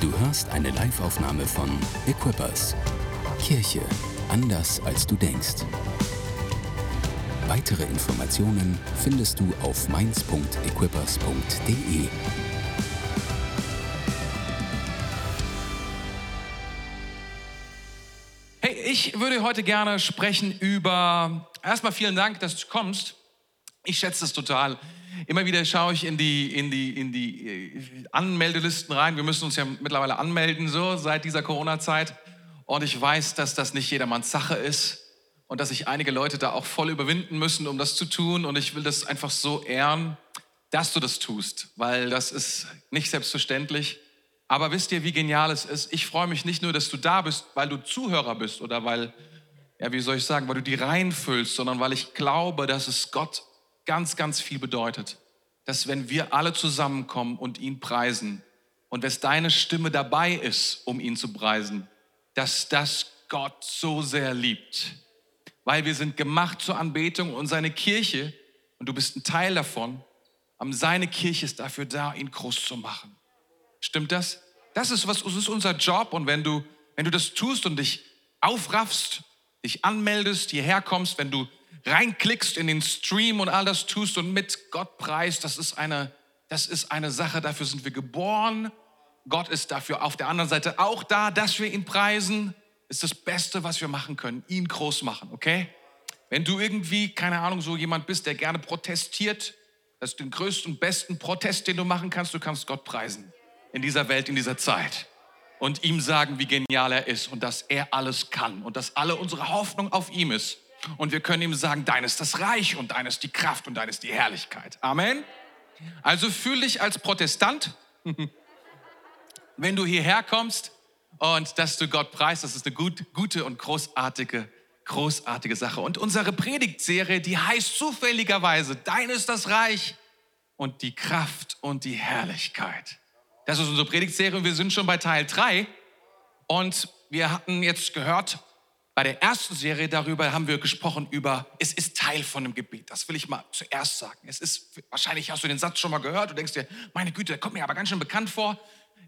Du hörst eine Liveaufnahme von Equippers. Kirche anders als du denkst. Weitere Informationen findest du auf mainz.equippers.de. Hey, ich würde heute gerne sprechen über. Erstmal vielen Dank, dass du kommst. Ich schätze es total. Immer wieder schaue ich in die, in die, in die äh, Anmeldelisten rein. Wir müssen uns ja mittlerweile anmelden, so seit dieser Corona-Zeit. Und ich weiß, dass das nicht jedermanns Sache ist und dass sich einige Leute da auch voll überwinden müssen, um das zu tun. Und ich will das einfach so ehren, dass du das tust, weil das ist nicht selbstverständlich. Aber wisst ihr, wie genial es ist? Ich freue mich nicht nur, dass du da bist, weil du Zuhörer bist oder weil, ja, wie soll ich sagen, weil du die reinfüllst, sondern weil ich glaube, dass es Gott ganz, ganz viel bedeutet. Dass wenn wir alle zusammenkommen und ihn preisen und dass deine Stimme dabei ist, um ihn zu preisen, dass das Gott so sehr liebt. Weil wir sind gemacht zur Anbetung und seine Kirche, und du bist ein Teil davon, seine Kirche ist dafür da, ihn groß zu machen. Stimmt das? Das ist, was, das ist unser Job. Und wenn du, wenn du das tust und dich aufraffst, dich anmeldest, hierher kommst, wenn du reinklickst in den Stream und all das tust und mit Gott preist, das ist eine, das ist eine Sache, dafür sind wir geboren. Gott ist dafür auf der anderen Seite auch da, dass wir ihn preisen. Ist das Beste, was wir machen können, ihn groß machen, okay? Wenn du irgendwie, keine Ahnung, so jemand bist, der gerne protestiert, das ist den größten und besten Protest, den du machen kannst, du kannst Gott preisen in dieser Welt, in dieser Zeit und ihm sagen, wie genial er ist und dass er alles kann und dass alle unsere Hoffnung auf ihm ist. Und wir können ihm sagen, dein ist das Reich und dein ist die Kraft und dein ist die Herrlichkeit. Amen. Also fühl dich als Protestant, wenn du hierher kommst und dass du Gott preist. Das ist eine gut, gute und großartige, großartige Sache. Und unsere Predigtserie, die heißt zufälligerweise, dein ist das Reich und die Kraft und die Herrlichkeit. Das ist unsere Predigtserie und wir sind schon bei Teil 3. Und wir hatten jetzt gehört, bei der ersten Serie darüber haben wir gesprochen über, es ist Teil von einem Gebet. Das will ich mal zuerst sagen. Es ist, wahrscheinlich hast du den Satz schon mal gehört. Du denkst dir, meine Güte, der kommt mir aber ganz schön bekannt vor.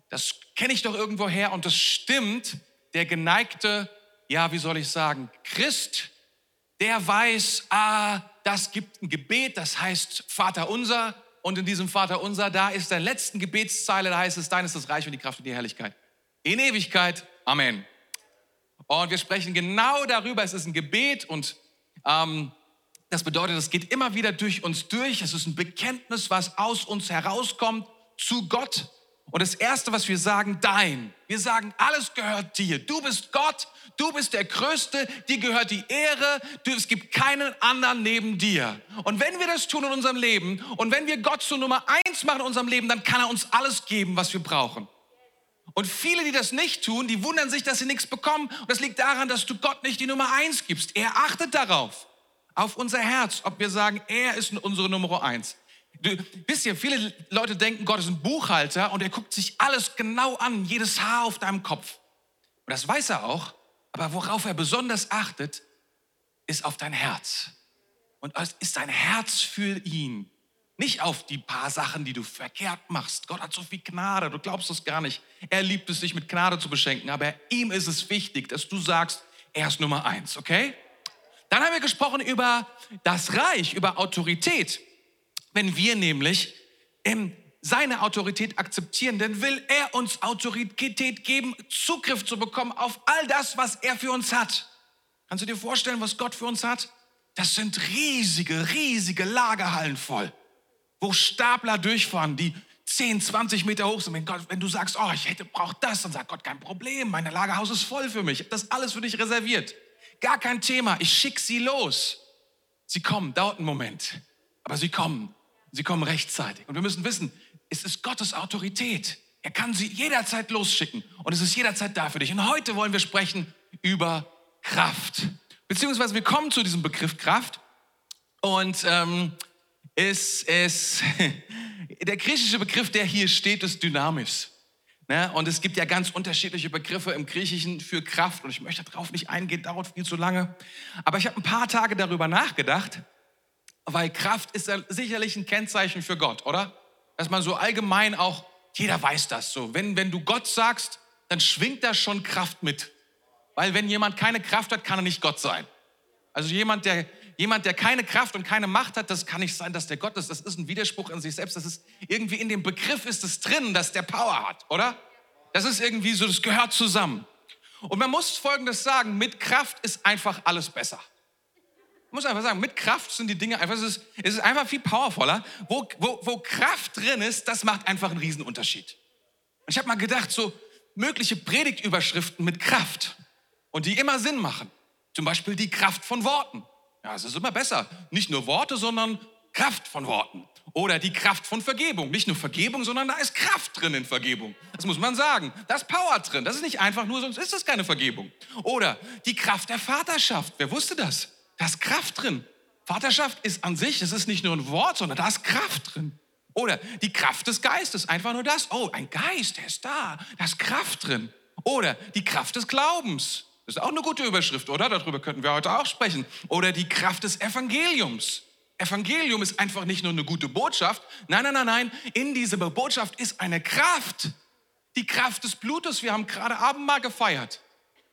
Das kenne ich doch irgendwo her und das stimmt. Der geneigte, ja, wie soll ich sagen, Christ, der weiß, ah, das gibt ein Gebet, das heißt Vater unser. Und in diesem Vater unser, da ist der letzten Gebetszeile, da heißt es, dein ist das Reich und die Kraft und die Herrlichkeit. In Ewigkeit. Amen. Und wir sprechen genau darüber. Es ist ein Gebet und ähm, das bedeutet, es geht immer wieder durch uns durch. Es ist ein Bekenntnis, was aus uns herauskommt zu Gott. Und das Erste, was wir sagen, dein. Wir sagen, alles gehört dir. Du bist Gott, du bist der Größte, dir gehört die Ehre, du, es gibt keinen anderen neben dir. Und wenn wir das tun in unserem Leben und wenn wir Gott zur Nummer eins machen in unserem Leben, dann kann er uns alles geben, was wir brauchen. Und viele, die das nicht tun, die wundern sich, dass sie nichts bekommen. Und das liegt daran, dass du Gott nicht die Nummer eins gibst. Er achtet darauf, auf unser Herz, ob wir sagen, er ist unsere Nummer eins. Du, wisst ihr, viele Leute denken, Gott ist ein Buchhalter und er guckt sich alles genau an, jedes Haar auf deinem Kopf. Und das weiß er auch, aber worauf er besonders achtet, ist auf dein Herz. Und es ist dein Herz für ihn. Nicht auf die paar Sachen, die du verkehrt machst. Gott hat so viel Gnade, du glaubst es gar nicht. Er liebt es, dich mit Gnade zu beschenken, aber ihm ist es wichtig, dass du sagst, er ist Nummer eins, okay? Dann haben wir gesprochen über das Reich, über Autorität. Wenn wir nämlich ähm, seine Autorität akzeptieren, dann will er uns Autorität geben, Zugriff zu bekommen auf all das, was er für uns hat. Kannst du dir vorstellen, was Gott für uns hat? Das sind riesige, riesige Lagerhallen voll wo Stapler durchfahren, die 10, 20 Meter hoch sind. Wenn, Gott, wenn du sagst, oh, ich hätte braucht das, dann sagt Gott, kein Problem, mein Lagerhaus ist voll für mich. Das alles für dich reserviert. Gar kein Thema, ich schicke sie los. Sie kommen, dauert einen Moment, aber sie kommen. Sie kommen rechtzeitig. Und wir müssen wissen, es ist Gottes Autorität. Er kann sie jederzeit losschicken und es ist jederzeit da für dich. Und heute wollen wir sprechen über Kraft. Beziehungsweise wir kommen zu diesem Begriff Kraft und ähm, ist es, der griechische Begriff, der hier steht, ist dynamisch. Ne? Und es gibt ja ganz unterschiedliche Begriffe im Griechischen für Kraft. Und ich möchte darauf nicht eingehen, dauert viel zu lange. Aber ich habe ein paar Tage darüber nachgedacht, weil Kraft ist sicherlich ein Kennzeichen für Gott, oder? Dass man so allgemein auch Jeder weiß das so. Wenn, wenn du Gott sagst, dann schwingt da schon Kraft mit. Weil wenn jemand keine Kraft hat, kann er nicht Gott sein. Also jemand, der, jemand, der keine Kraft und keine Macht hat, das kann nicht sein, dass der Gott ist. Das ist ein Widerspruch in sich selbst. Das ist irgendwie in dem Begriff ist es drin, dass der Power hat, oder? Das ist irgendwie so, das gehört zusammen. Und man muss Folgendes sagen, mit Kraft ist einfach alles besser. Ich muss einfach sagen, mit Kraft sind die Dinge einfach, es ist, es ist einfach viel powervoller. Wo, wo, wo Kraft drin ist, das macht einfach einen Riesenunterschied. Und ich habe mal gedacht, so mögliche Predigtüberschriften mit Kraft und die immer Sinn machen. Zum Beispiel die Kraft von Worten. Ja, es ist immer besser. Nicht nur Worte, sondern Kraft von Worten. Oder die Kraft von Vergebung. Nicht nur Vergebung, sondern da ist Kraft drin in Vergebung. Das muss man sagen. Da ist Power drin. Das ist nicht einfach nur, sonst ist das keine Vergebung. Oder die Kraft der Vaterschaft. Wer wusste das? Da ist Kraft drin. Vaterschaft ist an sich, es ist nicht nur ein Wort, sondern da ist Kraft drin. Oder die Kraft des Geistes, einfach nur das. Oh, ein Geist, der ist da, da ist Kraft drin. Oder die Kraft des Glaubens. Das ist auch eine gute Überschrift, oder? Darüber könnten wir heute auch sprechen. Oder die Kraft des Evangeliums. Evangelium ist einfach nicht nur eine gute Botschaft. Nein, nein, nein, nein. In dieser Botschaft ist eine Kraft. Die Kraft des Blutes. Wir haben gerade Abendmahl gefeiert.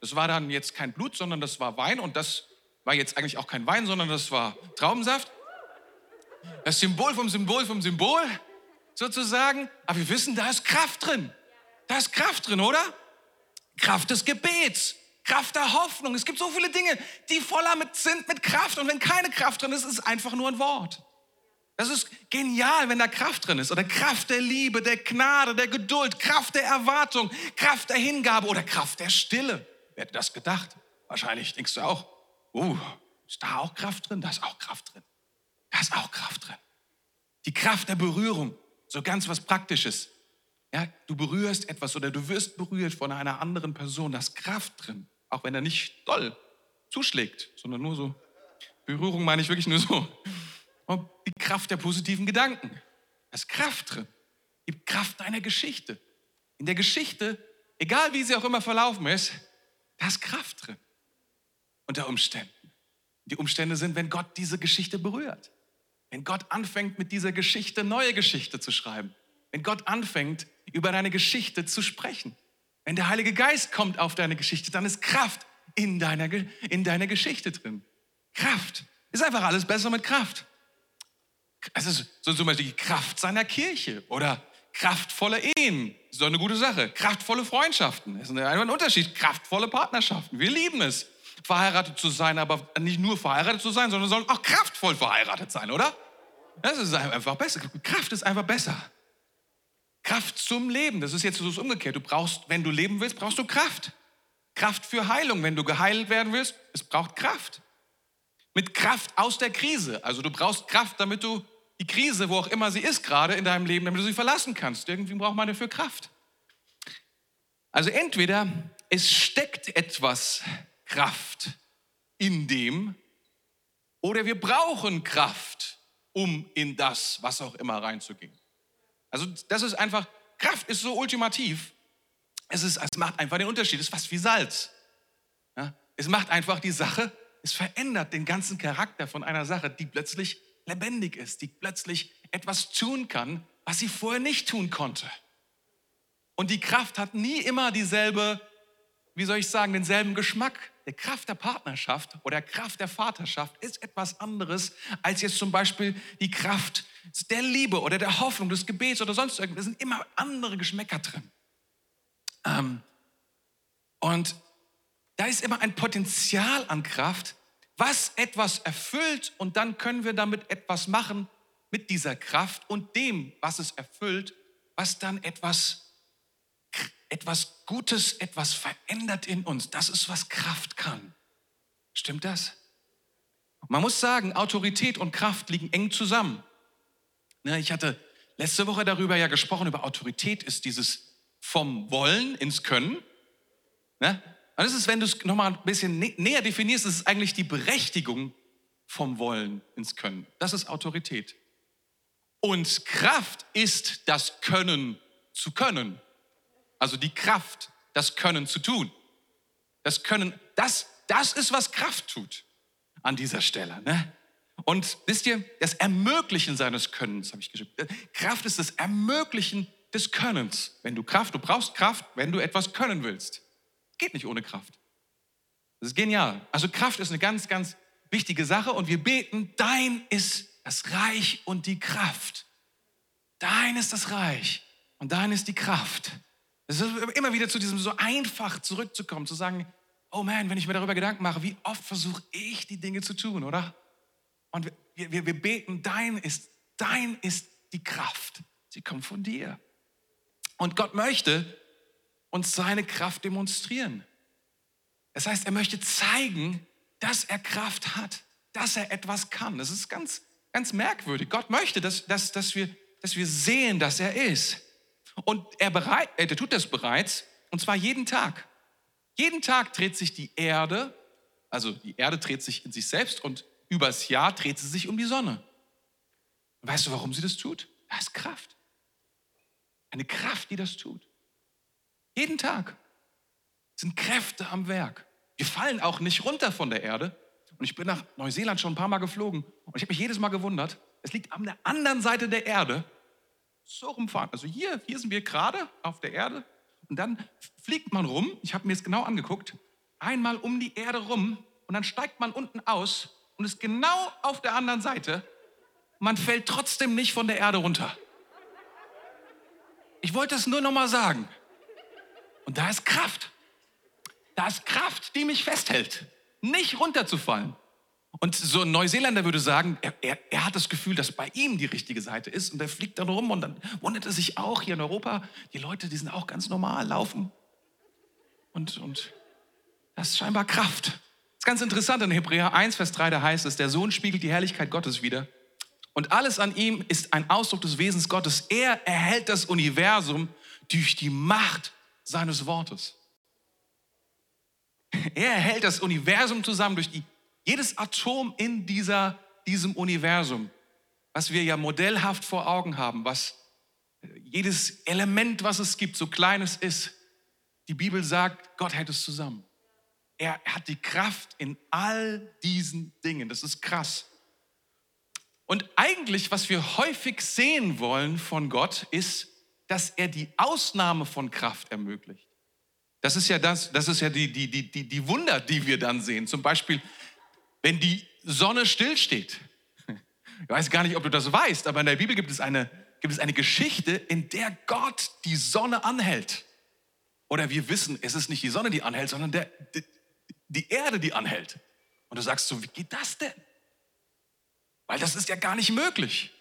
Das war dann jetzt kein Blut, sondern das war Wein. Und das war jetzt eigentlich auch kein Wein, sondern das war Traubensaft. Das Symbol vom Symbol vom Symbol sozusagen. Aber wir wissen, da ist Kraft drin. Da ist Kraft drin, oder? Kraft des Gebets. Kraft der Hoffnung. Es gibt so viele Dinge, die voller mit sind mit Kraft. Und wenn keine Kraft drin ist, ist es einfach nur ein Wort. Das ist genial, wenn da Kraft drin ist. Oder Kraft der Liebe, der Gnade, der Geduld, Kraft der Erwartung, Kraft der Hingabe oder Kraft der Stille. Wer hätte das gedacht? Wahrscheinlich denkst du auch, uh, ist da auch Kraft drin? Da ist auch Kraft drin. Da ist auch Kraft drin. Die Kraft der Berührung, so ganz was Praktisches. Ja, du berührst etwas oder du wirst berührt von einer anderen Person, da ist Kraft drin. Auch wenn er nicht doll zuschlägt, sondern nur so. Berührung meine ich wirklich nur so. Und die Kraft der positiven Gedanken. Da ist Kraft drin. Die Kraft deiner Geschichte. In der Geschichte, egal wie sie auch immer verlaufen ist, da ist Kraft drin. Unter Umständen. Die Umstände sind, wenn Gott diese Geschichte berührt. Wenn Gott anfängt, mit dieser Geschichte neue Geschichte zu schreiben. Wenn Gott anfängt, über deine Geschichte zu sprechen. Wenn der Heilige Geist kommt auf deine Geschichte, dann ist Kraft in deiner, in deiner Geschichte drin. Kraft. Ist einfach alles besser mit Kraft. Es ist so zum Beispiel die Kraft seiner Kirche oder kraftvolle Ehen. Ist doch eine gute Sache. Kraftvolle Freundschaften. Das ist ein Unterschied. Kraftvolle Partnerschaften. Wir lieben es, verheiratet zu sein, aber nicht nur verheiratet zu sein, sondern sollen auch kraftvoll verheiratet sein, oder? Das ist einfach besser. Kraft ist einfach besser. Kraft zum Leben. Das ist jetzt so umgekehrt. Du brauchst, wenn du leben willst, brauchst du Kraft. Kraft für Heilung. Wenn du geheilt werden willst, es braucht Kraft. Mit Kraft aus der Krise. Also du brauchst Kraft, damit du die Krise, wo auch immer sie ist gerade in deinem Leben, damit du sie verlassen kannst. Irgendwie braucht man dafür Kraft. Also entweder es steckt etwas Kraft in dem, oder wir brauchen Kraft, um in das, was auch immer reinzugehen. Also das ist einfach, Kraft ist so ultimativ. Es, ist, es macht einfach den Unterschied. Es ist fast wie Salz. Ja? Es macht einfach die Sache, es verändert den ganzen Charakter von einer Sache, die plötzlich lebendig ist, die plötzlich etwas tun kann, was sie vorher nicht tun konnte. Und die Kraft hat nie immer dieselbe, wie soll ich sagen, denselben Geschmack. Die Kraft der Partnerschaft oder Kraft der Vaterschaft ist etwas anderes als jetzt zum Beispiel die Kraft der Liebe oder der Hoffnung, des Gebets oder sonst irgendwas. Da sind immer andere Geschmäcker drin. Ähm, und da ist immer ein Potenzial an Kraft, was etwas erfüllt und dann können wir damit etwas machen mit dieser Kraft und dem, was es erfüllt, was dann etwas etwas Gutes, etwas verändert in uns. Das ist, was Kraft kann. Stimmt das? Man muss sagen, Autorität und Kraft liegen eng zusammen. Ne, ich hatte letzte Woche darüber ja gesprochen, über Autorität ist dieses vom Wollen ins Können. Ne? Und das ist, wenn du es nochmal ein bisschen näher definierst, ist es eigentlich die Berechtigung vom Wollen ins Können. Das ist Autorität. Und Kraft ist das Können zu können. Also die Kraft, das Können zu tun. Das Können, das, das ist, was Kraft tut an dieser Stelle. Ne? Und wisst ihr, das Ermöglichen seines Könnens, habe ich geschrieben. Kraft ist das Ermöglichen des Könnens. Wenn du Kraft, du brauchst Kraft, wenn du etwas können willst. Geht nicht ohne Kraft. Das ist genial. Also Kraft ist eine ganz, ganz wichtige Sache und wir beten, dein ist das Reich und die Kraft. Dein ist das Reich und dein ist die Kraft. Es ist immer wieder zu diesem so einfach zurückzukommen, zu sagen, oh man, wenn ich mir darüber Gedanken mache, wie oft versuche ich die Dinge zu tun, oder? Und wir, wir, wir beten, dein ist, dein ist die Kraft. Sie kommt von dir. Und Gott möchte uns seine Kraft demonstrieren. Das heißt, er möchte zeigen, dass er Kraft hat, dass er etwas kann. Das ist ganz, ganz merkwürdig. Gott möchte, dass, dass, dass, wir, dass wir sehen, dass er ist. Und er, bereit, er tut das bereits, und zwar jeden Tag. Jeden Tag dreht sich die Erde, also die Erde dreht sich in sich selbst und übers Jahr dreht sie sich um die Sonne. Weißt du, warum sie das tut? Da ist Kraft. Eine Kraft, die das tut. Jeden Tag sind Kräfte am Werk. Wir fallen auch nicht runter von der Erde. Und ich bin nach Neuseeland schon ein paar Mal geflogen und ich habe mich jedes Mal gewundert, es liegt an der anderen Seite der Erde so rumfahren. Also hier, hier sind wir gerade auf der Erde und dann fliegt man rum, ich habe mir es genau angeguckt, einmal um die Erde rum und dann steigt man unten aus und ist genau auf der anderen Seite. Man fällt trotzdem nicht von der Erde runter. Ich wollte es nur noch mal sagen. Und da ist Kraft. Da ist Kraft, die mich festhält, nicht runterzufallen. Und so ein Neuseeländer würde sagen, er, er, er, hat das Gefühl, dass bei ihm die richtige Seite ist und er fliegt dann rum und dann wundert er sich auch hier in Europa, die Leute, die sind auch ganz normal, laufen. Und, und das ist scheinbar Kraft. Das ist ganz interessant, in Hebräer 1, Vers 3, da heißt es, der Sohn spiegelt die Herrlichkeit Gottes wieder. Und alles an ihm ist ein Ausdruck des Wesens Gottes. Er erhält das Universum durch die Macht seines Wortes. Er erhält das Universum zusammen durch die jedes Atom in dieser, diesem Universum, was wir ja modellhaft vor Augen haben, was jedes Element, was es gibt, so klein es ist, die Bibel sagt, Gott hält es zusammen. Er hat die Kraft in all diesen Dingen. Das ist krass. Und eigentlich, was wir häufig sehen wollen von Gott, ist, dass er die Ausnahme von Kraft ermöglicht. Das ist ja das, das ist ja die, die, die, die Wunder, die wir dann sehen. Zum Beispiel, wenn die Sonne stillsteht. Ich weiß gar nicht, ob du das weißt, aber in der Bibel gibt es eine, gibt es eine Geschichte, in der Gott die Sonne anhält. Oder wir wissen, es ist nicht die Sonne, die anhält, sondern der, die, die Erde, die anhält. Und du sagst so, wie geht das denn? Weil das ist ja gar nicht möglich.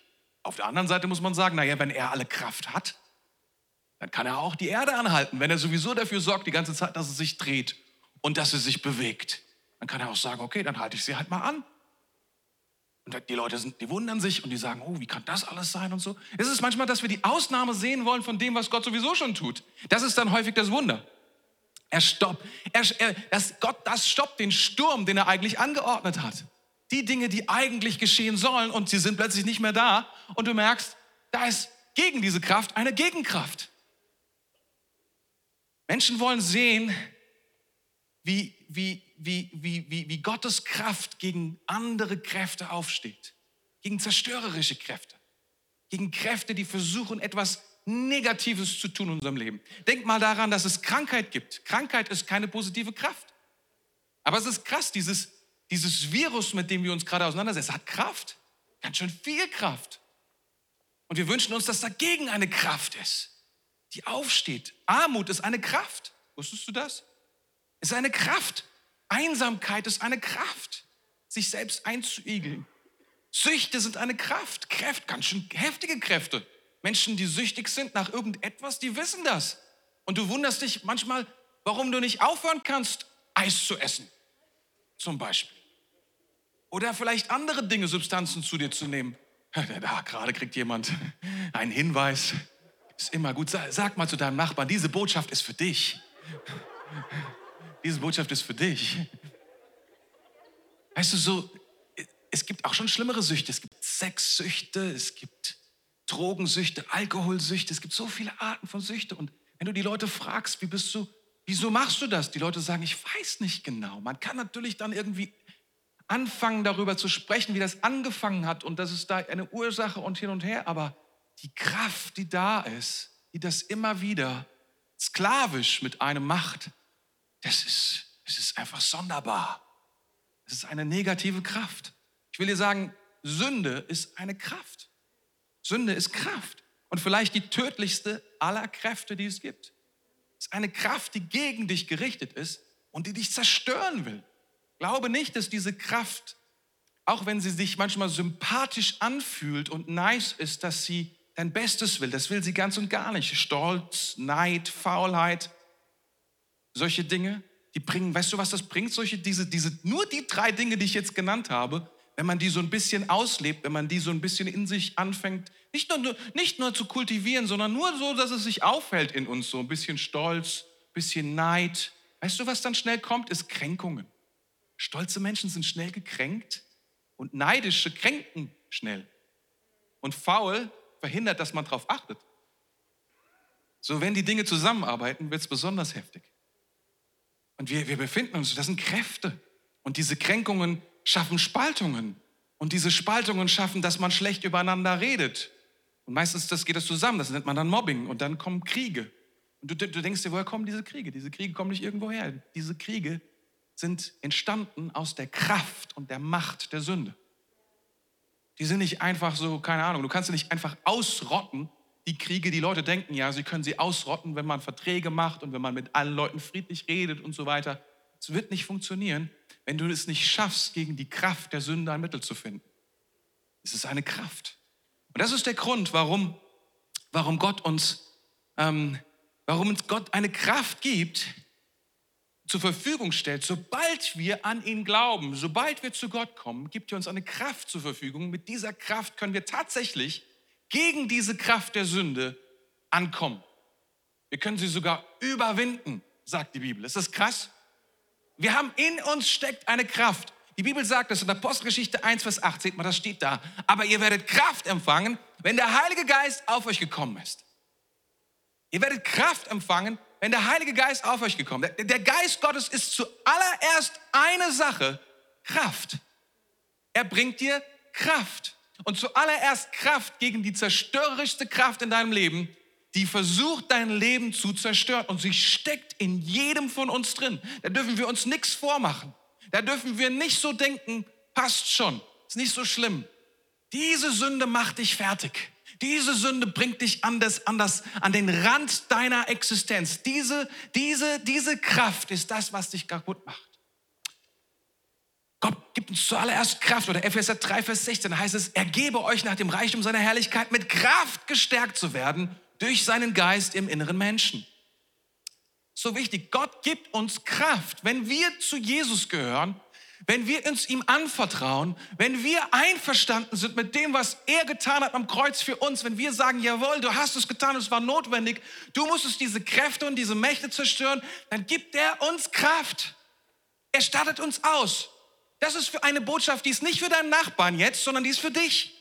Auf der anderen Seite muss man sagen, naja, wenn er alle Kraft hat, dann kann er auch die Erde anhalten, wenn er sowieso dafür sorgt die ganze Zeit, dass es sich dreht und dass sie sich bewegt. Dann kann er auch sagen, okay, dann halte ich sie halt mal an. Und die Leute sind, die wundern sich und die sagen, oh, wie kann das alles sein und so. Es ist manchmal, dass wir die Ausnahme sehen wollen von dem, was Gott sowieso schon tut. Das ist dann häufig das Wunder. Er stoppt, er, er, das, Gott, das stoppt den Sturm, den er eigentlich angeordnet hat. Die Dinge, die eigentlich geschehen sollen und sie sind plötzlich nicht mehr da und du merkst, da ist gegen diese Kraft eine Gegenkraft. Menschen wollen sehen, wie, wie, wie, wie, wie, wie Gottes Kraft gegen andere Kräfte aufsteht, gegen zerstörerische Kräfte, gegen Kräfte, die versuchen, etwas Negatives zu tun in unserem Leben. Denk mal daran, dass es Krankheit gibt. Krankheit ist keine positive Kraft. Aber es ist krass, dieses, dieses Virus, mit dem wir uns gerade auseinandersetzen, hat Kraft. Ganz schön viel Kraft. Und wir wünschen uns, dass dagegen eine Kraft ist, die aufsteht. Armut ist eine Kraft. Wusstest du das? Es ist eine Kraft. Einsamkeit ist eine Kraft, sich selbst einzuigeln. Süchte sind eine Kraft. Kräfte, ganz schön heftige Kräfte. Menschen, die süchtig sind nach irgendetwas, die wissen das. Und du wunderst dich manchmal, warum du nicht aufhören kannst, Eis zu essen. Zum Beispiel. Oder vielleicht andere Dinge, Substanzen zu dir zu nehmen. Da gerade kriegt jemand einen Hinweis. Ist immer gut. Sag mal zu deinem Nachbarn, diese Botschaft ist für dich. Diese Botschaft ist für dich. Weißt du, so, es gibt auch schon schlimmere Süchte. Es gibt Sexsüchte, es gibt Drogensüchte, Alkoholsüchte, es gibt so viele Arten von Süchte. Und wenn du die Leute fragst, wie bist du, wieso machst du das? Die Leute sagen, ich weiß nicht genau. Man kann natürlich dann irgendwie anfangen, darüber zu sprechen, wie das angefangen hat und das ist da eine Ursache und hin und her. Aber die Kraft, die da ist, die das immer wieder sklavisch mit einem macht, das ist, das ist einfach sonderbar. Es ist eine negative Kraft. Ich will dir sagen, Sünde ist eine Kraft. Sünde ist Kraft. Und vielleicht die tödlichste aller Kräfte, die es gibt. Es ist eine Kraft, die gegen dich gerichtet ist und die dich zerstören will. Glaube nicht, dass diese Kraft, auch wenn sie sich manchmal sympathisch anfühlt und nice ist, dass sie dein Bestes will. Das will sie ganz und gar nicht. Stolz, Neid, Faulheit, solche Dinge, die bringen, weißt du, was das bringt? Solche, diese, diese, nur die drei Dinge, die ich jetzt genannt habe, wenn man die so ein bisschen auslebt, wenn man die so ein bisschen in sich anfängt, nicht nur, nicht nur zu kultivieren, sondern nur so, dass es sich auffällt in uns, so ein bisschen Stolz, ein bisschen Neid. Weißt du, was dann schnell kommt, ist Kränkungen. Stolze Menschen sind schnell gekränkt und neidische kränken schnell. Und faul verhindert, dass man darauf achtet. So, wenn die Dinge zusammenarbeiten, wird es besonders heftig. Und wir, wir befinden uns, das sind Kräfte. Und diese Kränkungen schaffen Spaltungen. Und diese Spaltungen schaffen, dass man schlecht übereinander redet. Und meistens das geht das zusammen, das nennt man dann Mobbing. Und dann kommen Kriege. Und du, du denkst dir, woher kommen diese Kriege? Diese Kriege kommen nicht irgendwo her. Diese Kriege sind entstanden aus der Kraft und der Macht der Sünde. Die sind nicht einfach so, keine Ahnung, du kannst sie nicht einfach ausrotten, die Kriege, die Leute denken ja, sie können sie ausrotten, wenn man Verträge macht und wenn man mit allen Leuten friedlich redet und so weiter. Es wird nicht funktionieren, wenn du es nicht schaffst, gegen die Kraft der Sünde ein Mittel zu finden. Es ist eine Kraft. Und das ist der Grund, warum, warum Gott uns, ähm, warum uns Gott eine Kraft gibt, zur Verfügung stellt, sobald wir an ihn glauben, sobald wir zu Gott kommen, gibt er uns eine Kraft zur Verfügung. Mit dieser Kraft können wir tatsächlich gegen diese Kraft der Sünde ankommen. Wir können sie sogar überwinden, sagt die Bibel. Ist das krass? Wir haben in uns steckt eine Kraft. Die Bibel sagt das in der Postgeschichte 1, Vers 8, seht mal, das steht da. Aber ihr werdet Kraft empfangen, wenn der Heilige Geist auf euch gekommen ist. Ihr werdet Kraft empfangen, wenn der Heilige Geist auf euch gekommen ist. Der Geist Gottes ist zuallererst eine Sache, Kraft. Er bringt dir Kraft. Und zuallererst Kraft gegen die zerstörerischste Kraft in deinem Leben, die versucht, dein Leben zu zerstören. Und sie steckt in jedem von uns drin. Da dürfen wir uns nichts vormachen. Da dürfen wir nicht so denken, passt schon, ist nicht so schlimm. Diese Sünde macht dich fertig. Diese Sünde bringt dich an, das, an, das, an den Rand deiner Existenz. Diese, diese, diese Kraft ist das, was dich kaputt macht. Gott gibt uns zuallererst Kraft. Oder Epheser 3, Vers 16 heißt es, er gebe euch nach dem Reichtum seiner Herrlichkeit mit Kraft gestärkt zu werden durch seinen Geist im inneren Menschen. So wichtig, Gott gibt uns Kraft. Wenn wir zu Jesus gehören, wenn wir uns ihm anvertrauen, wenn wir einverstanden sind mit dem, was er getan hat am Kreuz für uns, wenn wir sagen, jawohl, du hast es getan, es war notwendig, du musstest diese Kräfte und diese Mächte zerstören, dann gibt er uns Kraft. Er stattet uns aus. Das ist für eine Botschaft, die ist nicht für deinen Nachbarn jetzt, sondern die ist für dich.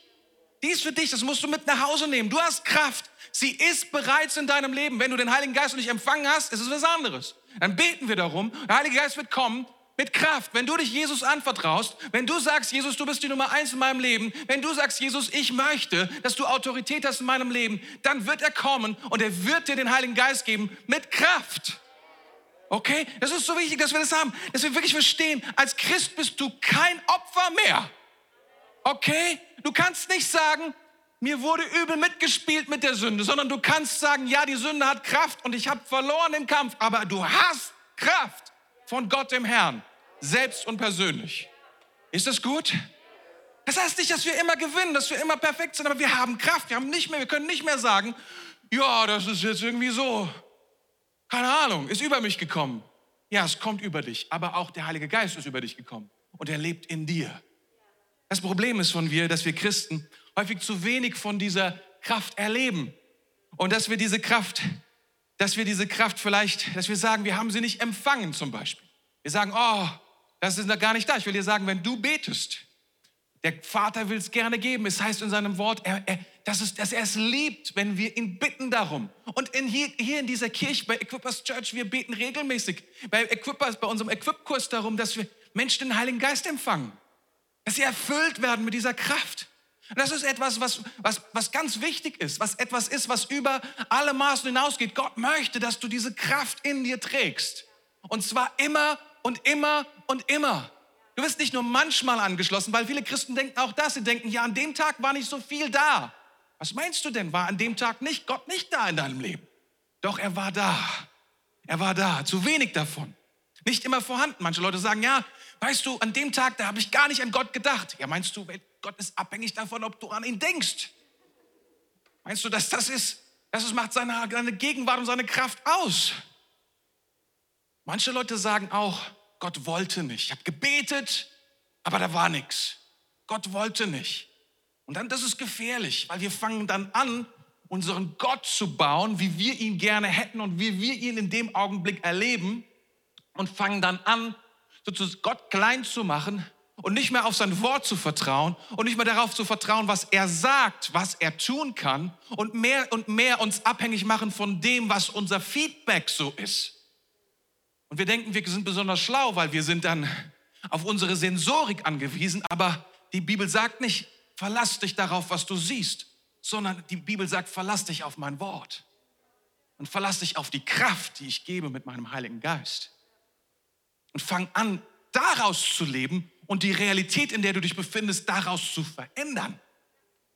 Die ist für dich, das musst du mit nach Hause nehmen. Du hast Kraft. Sie ist bereits in deinem Leben. Wenn du den Heiligen Geist noch nicht empfangen hast, ist es was anderes. Dann beten wir darum. Der Heilige Geist wird kommen mit Kraft. Wenn du dich Jesus anvertraust, wenn du sagst, Jesus, du bist die Nummer eins in meinem Leben, wenn du sagst, Jesus, ich möchte, dass du Autorität hast in meinem Leben, dann wird er kommen und er wird dir den Heiligen Geist geben mit Kraft. Okay? Das ist so wichtig, dass wir das haben, dass wir wirklich verstehen, als Christ bist du kein Opfer mehr. Okay? Du kannst nicht sagen, mir wurde übel mitgespielt mit der Sünde, sondern du kannst sagen, ja, die Sünde hat Kraft und ich habe verloren den Kampf, aber du hast Kraft von Gott dem Herrn, selbst und persönlich. Ist das gut? Das heißt nicht, dass wir immer gewinnen, dass wir immer perfekt sind, aber wir haben Kraft, wir haben nicht mehr, wir können nicht mehr sagen, ja, das ist jetzt irgendwie so, keine Ahnung, ist über mich gekommen. Ja, es kommt über dich, aber auch der Heilige Geist ist über dich gekommen und er lebt in dir. Das Problem ist von wir, dass wir Christen häufig zu wenig von dieser Kraft erleben und dass wir diese Kraft dass wir diese Kraft vielleicht, dass wir sagen, wir haben sie nicht empfangen zum Beispiel. Wir sagen, oh, das ist gar nicht da. Ich will dir sagen, wenn du betest, der Vater will es gerne geben. Es heißt in seinem Wort, er, er, dass, es, dass er es liebt, wenn wir ihn bitten darum. Und in hier, hier in dieser Kirche, bei Equippers Church, wir beten regelmäßig bei Equippers, bei unserem Equip-Kurs darum, dass wir Menschen den Heiligen Geist empfangen. Dass sie erfüllt werden mit dieser Kraft. Und das ist etwas, was, was, was ganz wichtig ist, was etwas ist, was über alle Maßen hinausgeht. Gott möchte, dass du diese Kraft in dir trägst. Und zwar immer und immer und immer. Du wirst nicht nur manchmal angeschlossen, weil viele Christen denken auch das. Sie denken, ja, an dem Tag war nicht so viel da. Was meinst du denn? War an dem Tag nicht Gott nicht da in deinem Leben? Doch er war da. Er war da. Zu wenig davon. Nicht immer vorhanden. Manche Leute sagen, ja, weißt du, an dem Tag, da habe ich gar nicht an Gott gedacht. Ja, meinst du, Gott ist abhängig davon, ob du an ihn denkst? Meinst du, dass das ist, das macht seine, seine Gegenwart und seine Kraft aus? Manche Leute sagen auch, Gott wollte nicht. Ich habe gebetet, aber da war nichts. Gott wollte nicht. Und dann, das ist gefährlich, weil wir fangen dann an, unseren Gott zu bauen, wie wir ihn gerne hätten und wie wir ihn in dem Augenblick erleben und fangen dann an, sozusagen Gott klein zu machen und nicht mehr auf sein Wort zu vertrauen und nicht mehr darauf zu vertrauen, was er sagt, was er tun kann und mehr und mehr uns abhängig machen von dem, was unser Feedback so ist. Und wir denken, wir sind besonders schlau, weil wir sind dann auf unsere Sensorik angewiesen, aber die Bibel sagt nicht, verlass dich darauf, was du siehst, sondern die Bibel sagt, verlass dich auf mein Wort und verlass dich auf die Kraft, die ich gebe mit meinem Heiligen Geist. Und fang an, daraus zu leben und die Realität, in der du dich befindest, daraus zu verändern.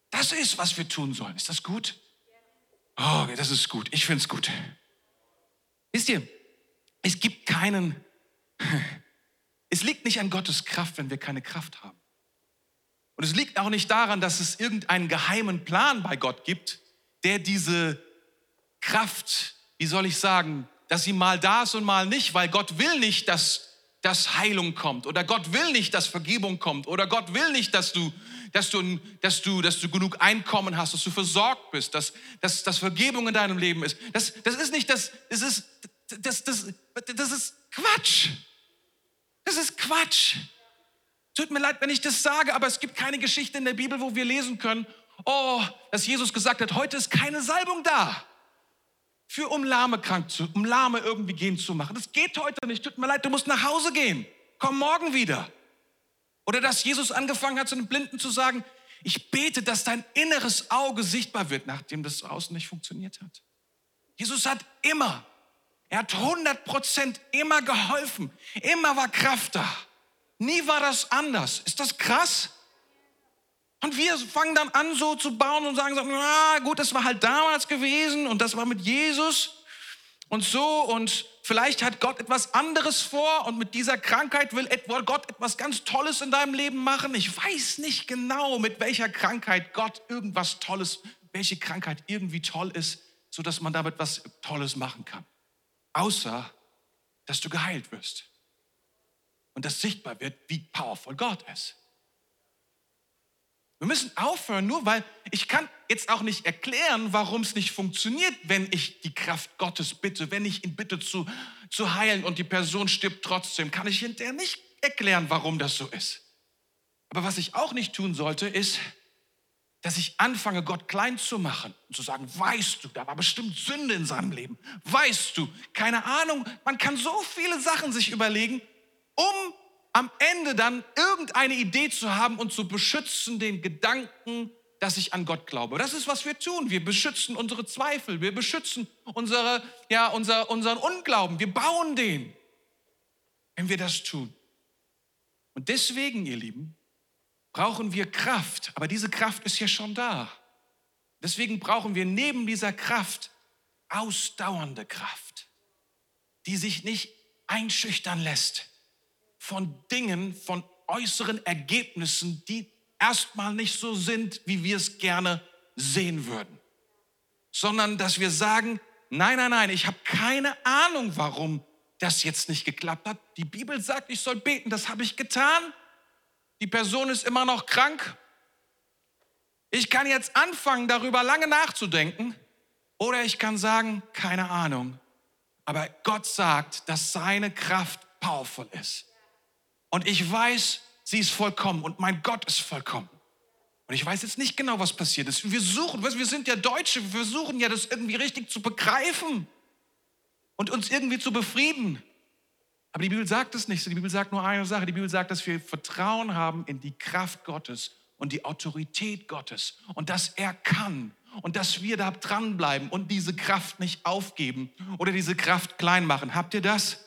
Das ist, was wir tun sollen. Ist das gut? Oh, das ist gut. Ich finde es gut. Wisst ihr, es gibt keinen, es liegt nicht an Gottes Kraft, wenn wir keine Kraft haben. Und es liegt auch nicht daran, dass es irgendeinen geheimen Plan bei Gott gibt, der diese Kraft, wie soll ich sagen, dass sie mal da ist und mal nicht, weil Gott will nicht, dass, dass Heilung kommt oder Gott will nicht, dass Vergebung kommt oder Gott will nicht, dass du, dass du, dass du, dass du genug Einkommen hast, dass du versorgt bist, dass, dass, dass Vergebung in deinem Leben ist. Das, das ist nicht das, das ist, das, das, das ist Quatsch. Das ist Quatsch. Tut mir leid, wenn ich das sage, aber es gibt keine Geschichte in der Bibel, wo wir lesen können, oh, dass Jesus gesagt hat, heute ist keine Salbung da. Für um Lahme krank zu, um Lahme irgendwie gehen zu machen. Das geht heute nicht. Tut mir leid, du musst nach Hause gehen. Komm morgen wieder. Oder dass Jesus angefangen hat, zu den Blinden zu sagen, ich bete, dass dein inneres Auge sichtbar wird, nachdem das außen nicht funktioniert hat. Jesus hat immer, er hat 100 Prozent immer geholfen. Immer war Kraft da. Nie war das anders. Ist das krass? Und wir fangen dann an, so zu bauen und sagen, na gut, das war halt damals gewesen und das war mit Jesus und so und vielleicht hat Gott etwas anderes vor und mit dieser Krankheit will Gott etwas ganz Tolles in deinem Leben machen. Ich weiß nicht genau, mit welcher Krankheit Gott irgendwas Tolles, welche Krankheit irgendwie toll ist, so dass man damit was Tolles machen kann. Außer, dass du geheilt wirst und dass sichtbar wird, wie powerful Gott ist. Wir müssen aufhören, nur weil ich kann jetzt auch nicht erklären, warum es nicht funktioniert, wenn ich die Kraft Gottes bitte, wenn ich ihn bitte zu, zu heilen und die Person stirbt trotzdem, kann ich hinterher nicht erklären, warum das so ist. Aber was ich auch nicht tun sollte, ist, dass ich anfange, Gott klein zu machen und zu sagen, weißt du, da war bestimmt Sünde in seinem Leben. Weißt du, keine Ahnung, man kann so viele Sachen sich überlegen, um am Ende dann irgendeine Idee zu haben und zu beschützen den Gedanken, dass ich an Gott glaube. Das ist, was wir tun. Wir beschützen unsere Zweifel, wir beschützen unsere, ja, unser, unseren Unglauben, wir bauen den, wenn wir das tun. Und deswegen, ihr Lieben, brauchen wir Kraft, aber diese Kraft ist ja schon da. Deswegen brauchen wir neben dieser Kraft ausdauernde Kraft, die sich nicht einschüchtern lässt, von Dingen, von äußeren Ergebnissen, die erstmal nicht so sind, wie wir es gerne sehen würden, sondern dass wir sagen, nein, nein, nein, ich habe keine Ahnung, warum das jetzt nicht geklappt hat. Die Bibel sagt, ich soll beten, das habe ich getan. Die Person ist immer noch krank. Ich kann jetzt anfangen, darüber lange nachzudenken oder ich kann sagen, keine Ahnung. Aber Gott sagt, dass seine Kraft powerful ist. Und ich weiß, sie ist vollkommen und mein Gott ist vollkommen. Und ich weiß jetzt nicht genau, was passiert ist. Wir suchen, wir sind ja Deutsche, wir versuchen ja das irgendwie richtig zu begreifen und uns irgendwie zu befrieden. Aber die Bibel sagt es nicht. Die Bibel sagt nur eine Sache. Die Bibel sagt, dass wir Vertrauen haben in die Kraft Gottes und die Autorität Gottes und dass er kann und dass wir da dranbleiben und diese Kraft nicht aufgeben oder diese Kraft klein machen. Habt ihr das?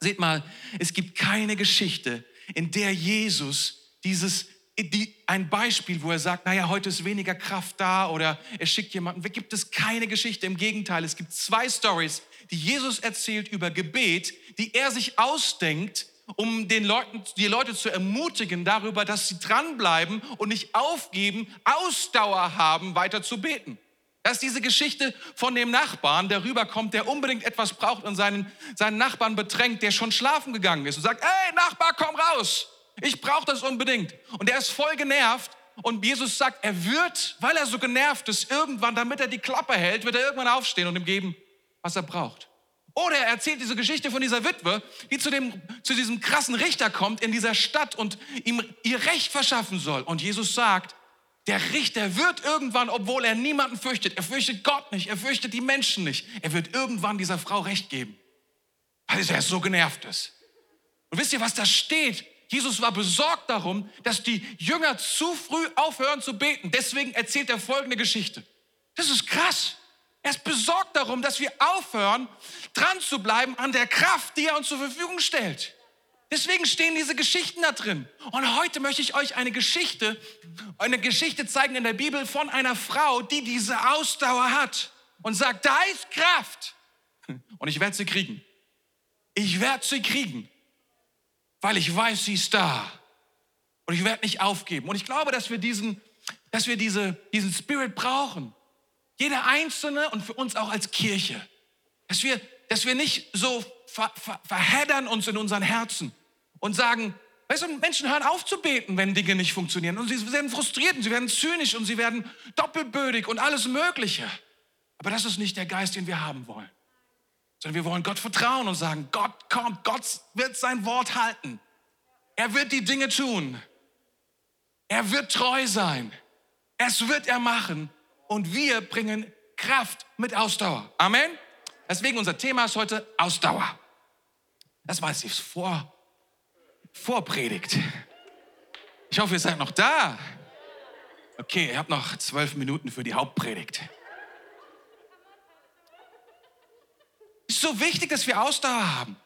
Seht mal, es gibt keine Geschichte, in der Jesus dieses die, ein Beispiel, wo er sagt, naja, heute ist weniger Kraft da oder er schickt jemanden. Da gibt es keine Geschichte. Im Gegenteil, es gibt zwei Stories, die Jesus erzählt über Gebet, die er sich ausdenkt, um den Leuten, die Leute zu ermutigen darüber, dass sie dranbleiben und nicht aufgeben, Ausdauer haben, weiter zu beten. Das ist diese Geschichte von dem Nachbarn, der rüberkommt, der unbedingt etwas braucht und seinen, seinen Nachbarn bedrängt, der schon schlafen gegangen ist und sagt, hey Nachbar, komm raus, ich brauche das unbedingt. Und der ist voll genervt und Jesus sagt, er wird, weil er so genervt ist, irgendwann, damit er die Klappe hält, wird er irgendwann aufstehen und ihm geben, was er braucht. Oder er erzählt diese Geschichte von dieser Witwe, die zu, dem, zu diesem krassen Richter kommt in dieser Stadt und ihm ihr Recht verschaffen soll. Und Jesus sagt, der Richter wird irgendwann, obwohl er niemanden fürchtet, er fürchtet Gott nicht, er fürchtet die Menschen nicht, er wird irgendwann dieser Frau Recht geben, weil er so genervt ist. Und wisst ihr, was da steht? Jesus war besorgt darum, dass die Jünger zu früh aufhören zu beten. Deswegen erzählt er folgende Geschichte. Das ist krass. Er ist besorgt darum, dass wir aufhören, dran zu bleiben an der Kraft, die er uns zur Verfügung stellt. Deswegen stehen diese Geschichten da drin. Und heute möchte ich euch eine Geschichte, eine Geschichte zeigen in der Bibel von einer Frau, die diese Ausdauer hat und sagt, da ist Kraft. Und ich werde sie kriegen. Ich werde sie kriegen, weil ich weiß, sie ist da. Und ich werde nicht aufgeben. Und ich glaube, dass wir diesen, dass wir diese, diesen Spirit brauchen. Jeder Einzelne und für uns auch als Kirche. Dass wir, dass wir nicht so ver, ver, verheddern uns in unseren Herzen und sagen, weißt du, Menschen hören auf zu beten, wenn Dinge nicht funktionieren. Und sie werden frustriert und sie werden zynisch und sie werden doppelbödig und alles Mögliche. Aber das ist nicht der Geist, den wir haben wollen. Sondern wir wollen Gott vertrauen und sagen, Gott kommt, Gott wird sein Wort halten. Er wird die Dinge tun. Er wird treu sein. Es wird er machen und wir bringen Kraft mit Ausdauer. Amen. Deswegen unser Thema ist heute Ausdauer. Das war jetzt vor, Vorpredigt. Ich hoffe, ihr seid noch da. Okay, ihr habt noch zwölf Minuten für die Hauptpredigt. Ist so wichtig, dass wir Ausdauer haben,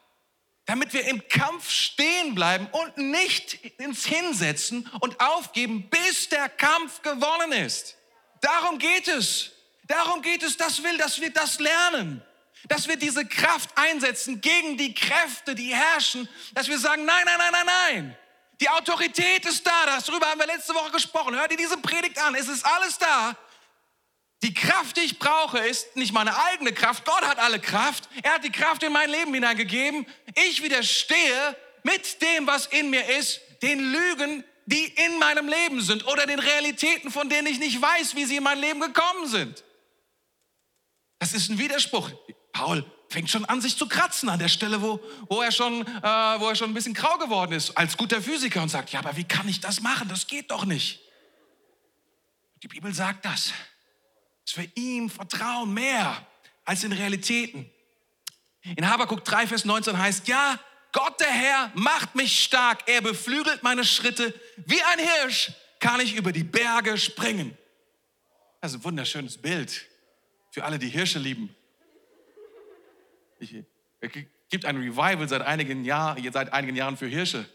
damit wir im Kampf stehen bleiben und nicht ins Hinsetzen und aufgeben, bis der Kampf gewonnen ist. Darum geht es. Darum geht es, das will, dass wir das lernen. Dass wir diese Kraft einsetzen gegen die Kräfte, die herrschen. Dass wir sagen, nein, nein, nein, nein, nein. Die Autorität ist da. Darüber haben wir letzte Woche gesprochen. Hör dir diese Predigt an. Es ist alles da. Die Kraft, die ich brauche, ist nicht meine eigene Kraft. Gott hat alle Kraft. Er hat die Kraft in mein Leben hineingegeben. Ich widerstehe mit dem, was in mir ist, den Lügen, die in meinem Leben sind oder den Realitäten, von denen ich nicht weiß, wie sie in mein Leben gekommen sind. Das ist ein Widerspruch. Paul fängt schon an, sich zu kratzen an der Stelle, wo, wo, er schon, äh, wo er schon ein bisschen grau geworden ist, als guter Physiker und sagt, ja, aber wie kann ich das machen? Das geht doch nicht. Die Bibel sagt das. Dass wir ihm vertrauen mehr als in Realitäten. In Habakuk 3, Vers 19 heißt, ja, Gott der Herr macht mich stark, er beflügelt meine Schritte. Wie ein Hirsch kann ich über die Berge springen. Das ist ein wunderschönes Bild für alle, die Hirsche lieben. Es gibt ein Revival seit einigen, Jahr, seit einigen Jahren für Hirsche.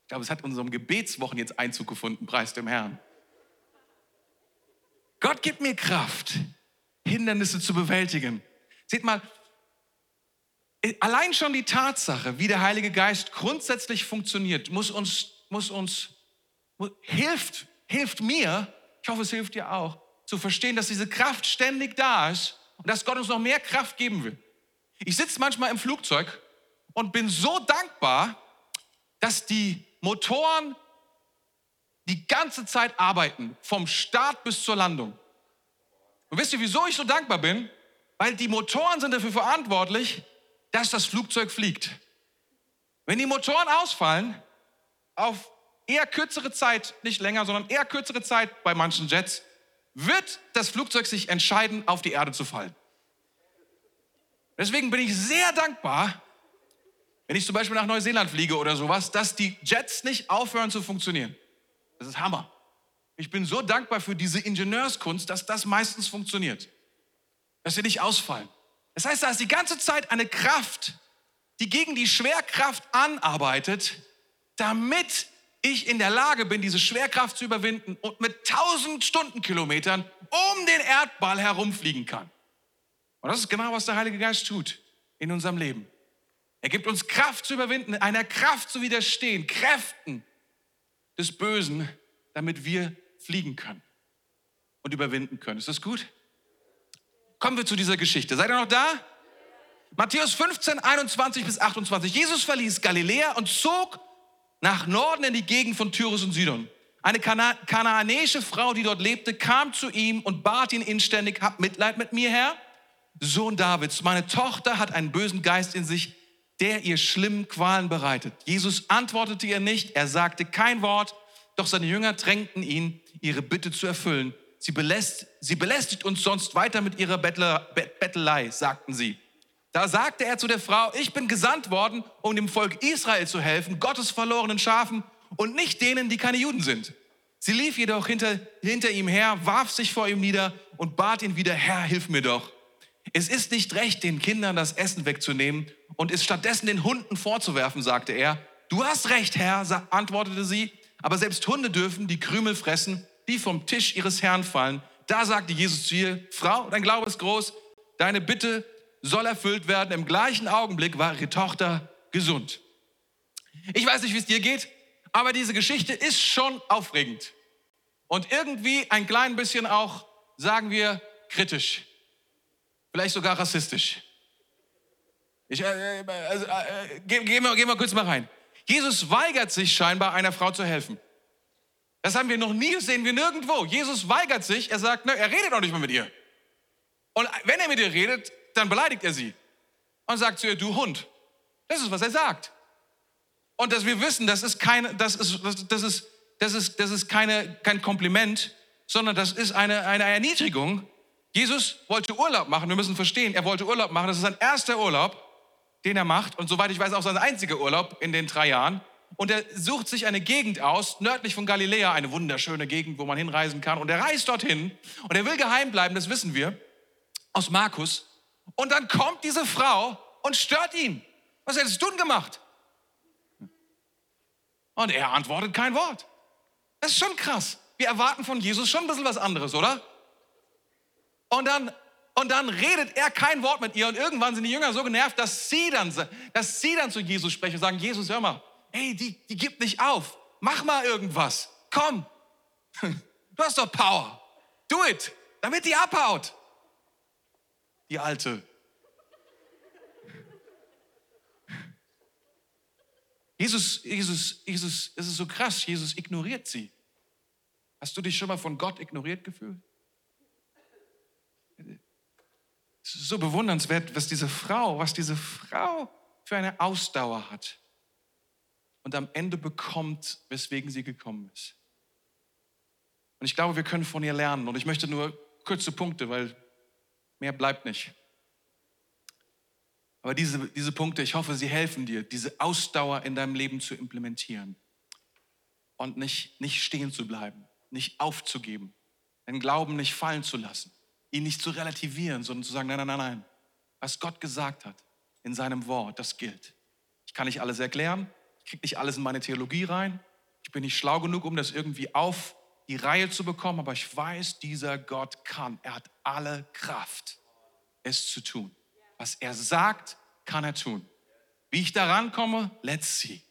Ich glaube, es hat in unserem Gebetswochen jetzt Einzug gefunden, preis dem Herrn. Gott gibt mir Kraft, Hindernisse zu bewältigen. Seht mal, Allein schon die Tatsache, wie der Heilige Geist grundsätzlich funktioniert, muss uns, muss uns, hilft, hilft mir, ich hoffe, es hilft dir auch, zu verstehen, dass diese Kraft ständig da ist und dass Gott uns noch mehr Kraft geben will. Ich sitze manchmal im Flugzeug und bin so dankbar, dass die Motoren die ganze Zeit arbeiten, vom Start bis zur Landung. Und wisst ihr, wieso ich so dankbar bin? Weil die Motoren sind dafür verantwortlich, dass das Flugzeug fliegt. Wenn die Motoren ausfallen, auf eher kürzere Zeit, nicht länger, sondern eher kürzere Zeit bei manchen Jets, wird das Flugzeug sich entscheiden, auf die Erde zu fallen. Deswegen bin ich sehr dankbar, wenn ich zum Beispiel nach Neuseeland fliege oder sowas, dass die Jets nicht aufhören zu funktionieren. Das ist Hammer. Ich bin so dankbar für diese Ingenieurskunst, dass das meistens funktioniert. Dass sie nicht ausfallen. Das heißt, da ist die ganze Zeit eine Kraft, die gegen die Schwerkraft anarbeitet, damit ich in der Lage bin, diese Schwerkraft zu überwinden und mit 1000 Stundenkilometern um den Erdball herumfliegen kann. Und das ist genau, was der Heilige Geist tut in unserem Leben. Er gibt uns Kraft zu überwinden, einer Kraft zu widerstehen, Kräften des Bösen, damit wir fliegen können und überwinden können. Ist das gut? Kommen wir zu dieser Geschichte. Seid ihr noch da? Matthäus 15, 21 bis 28. Jesus verließ Galiläa und zog nach Norden in die Gegend von Tyrus und Sidon. Eine Kana kanaanäische Frau, die dort lebte, kam zu ihm und bat ihn inständig, hab Mitleid mit mir, Herr. Sohn Davids, meine Tochter hat einen bösen Geist in sich, der ihr schlimmen Qualen bereitet. Jesus antwortete ihr nicht, er sagte kein Wort, doch seine Jünger drängten ihn, ihre Bitte zu erfüllen. Sie, beläst, sie belästigt uns sonst weiter mit ihrer Bettler, Bettelei, sagten sie. Da sagte er zu der Frau, ich bin gesandt worden, um dem Volk Israel zu helfen, Gottes verlorenen Schafen und nicht denen, die keine Juden sind. Sie lief jedoch hinter, hinter ihm her, warf sich vor ihm nieder und bat ihn wieder, Herr, hilf mir doch. Es ist nicht recht, den Kindern das Essen wegzunehmen und es stattdessen den Hunden vorzuwerfen, sagte er. Du hast recht, Herr, antwortete sie, aber selbst Hunde dürfen die Krümel fressen, die vom Tisch ihres Herrn fallen. Da sagte Jesus zu ihr, Frau, dein Glaube ist groß, deine Bitte soll erfüllt werden. Im gleichen Augenblick war ihre Tochter gesund. Ich weiß nicht, wie es dir geht, aber diese Geschichte ist schon aufregend. Und irgendwie ein klein bisschen auch, sagen wir, kritisch. Vielleicht sogar rassistisch. Ich, äh, äh also, äh, geh, geh, mal, geh mal kurz mal rein. Jesus weigert sich scheinbar, einer Frau zu helfen. Das haben wir noch nie, sehen wir nirgendwo. Jesus weigert sich, er sagt, ne, er redet auch nicht mehr mit ihr. Und wenn er mit ihr redet, dann beleidigt er sie und sagt zu ihr, du Hund. Das ist, was er sagt. Und dass wir wissen, das ist, keine, das ist, das ist, das ist, das ist keine, kein Kompliment, sondern das ist eine, eine Erniedrigung. Jesus wollte Urlaub machen, wir müssen verstehen, er wollte Urlaub machen, das ist sein erster Urlaub den er macht und soweit ich weiß auch sein einziger Urlaub in den drei Jahren. Und er sucht sich eine Gegend aus, nördlich von Galiläa, eine wunderschöne Gegend, wo man hinreisen kann. Und er reist dorthin und er will geheim bleiben, das wissen wir, aus Markus. Und dann kommt diese Frau und stört ihn. Was hättest du denn gemacht? Und er antwortet kein Wort. Das ist schon krass. Wir erwarten von Jesus schon ein bisschen was anderes, oder? Und dann und dann redet er kein Wort mit ihr und irgendwann sind die Jünger so genervt, dass sie dann, dass sie dann zu Jesus sprechen und sagen, Jesus, hör mal, hey, die, die gibt nicht auf. Mach mal irgendwas. Komm. Du hast doch Power. Do it. Damit die abhaut. Die Alte. Jesus, Jesus, Jesus, es ist so krass, Jesus ignoriert sie. Hast du dich schon mal von Gott ignoriert gefühlt? Es ist so bewundernswert, was diese Frau, was diese Frau für eine Ausdauer hat und am Ende bekommt, weswegen sie gekommen ist. Und ich glaube, wir können von ihr lernen. Und ich möchte nur kurze Punkte, weil mehr bleibt nicht. Aber diese, diese Punkte, ich hoffe, sie helfen dir, diese Ausdauer in deinem Leben zu implementieren und nicht, nicht stehen zu bleiben, nicht aufzugeben, den Glauben nicht fallen zu lassen ihn nicht zu relativieren, sondern zu sagen, nein, nein, nein, nein. Was Gott gesagt hat in seinem Wort, das gilt. Ich kann nicht alles erklären, ich kriege nicht alles in meine Theologie rein, ich bin nicht schlau genug, um das irgendwie auf die Reihe zu bekommen, aber ich weiß, dieser Gott kann. Er hat alle Kraft, es zu tun. Was er sagt, kann er tun. Wie ich daran komme, let's see.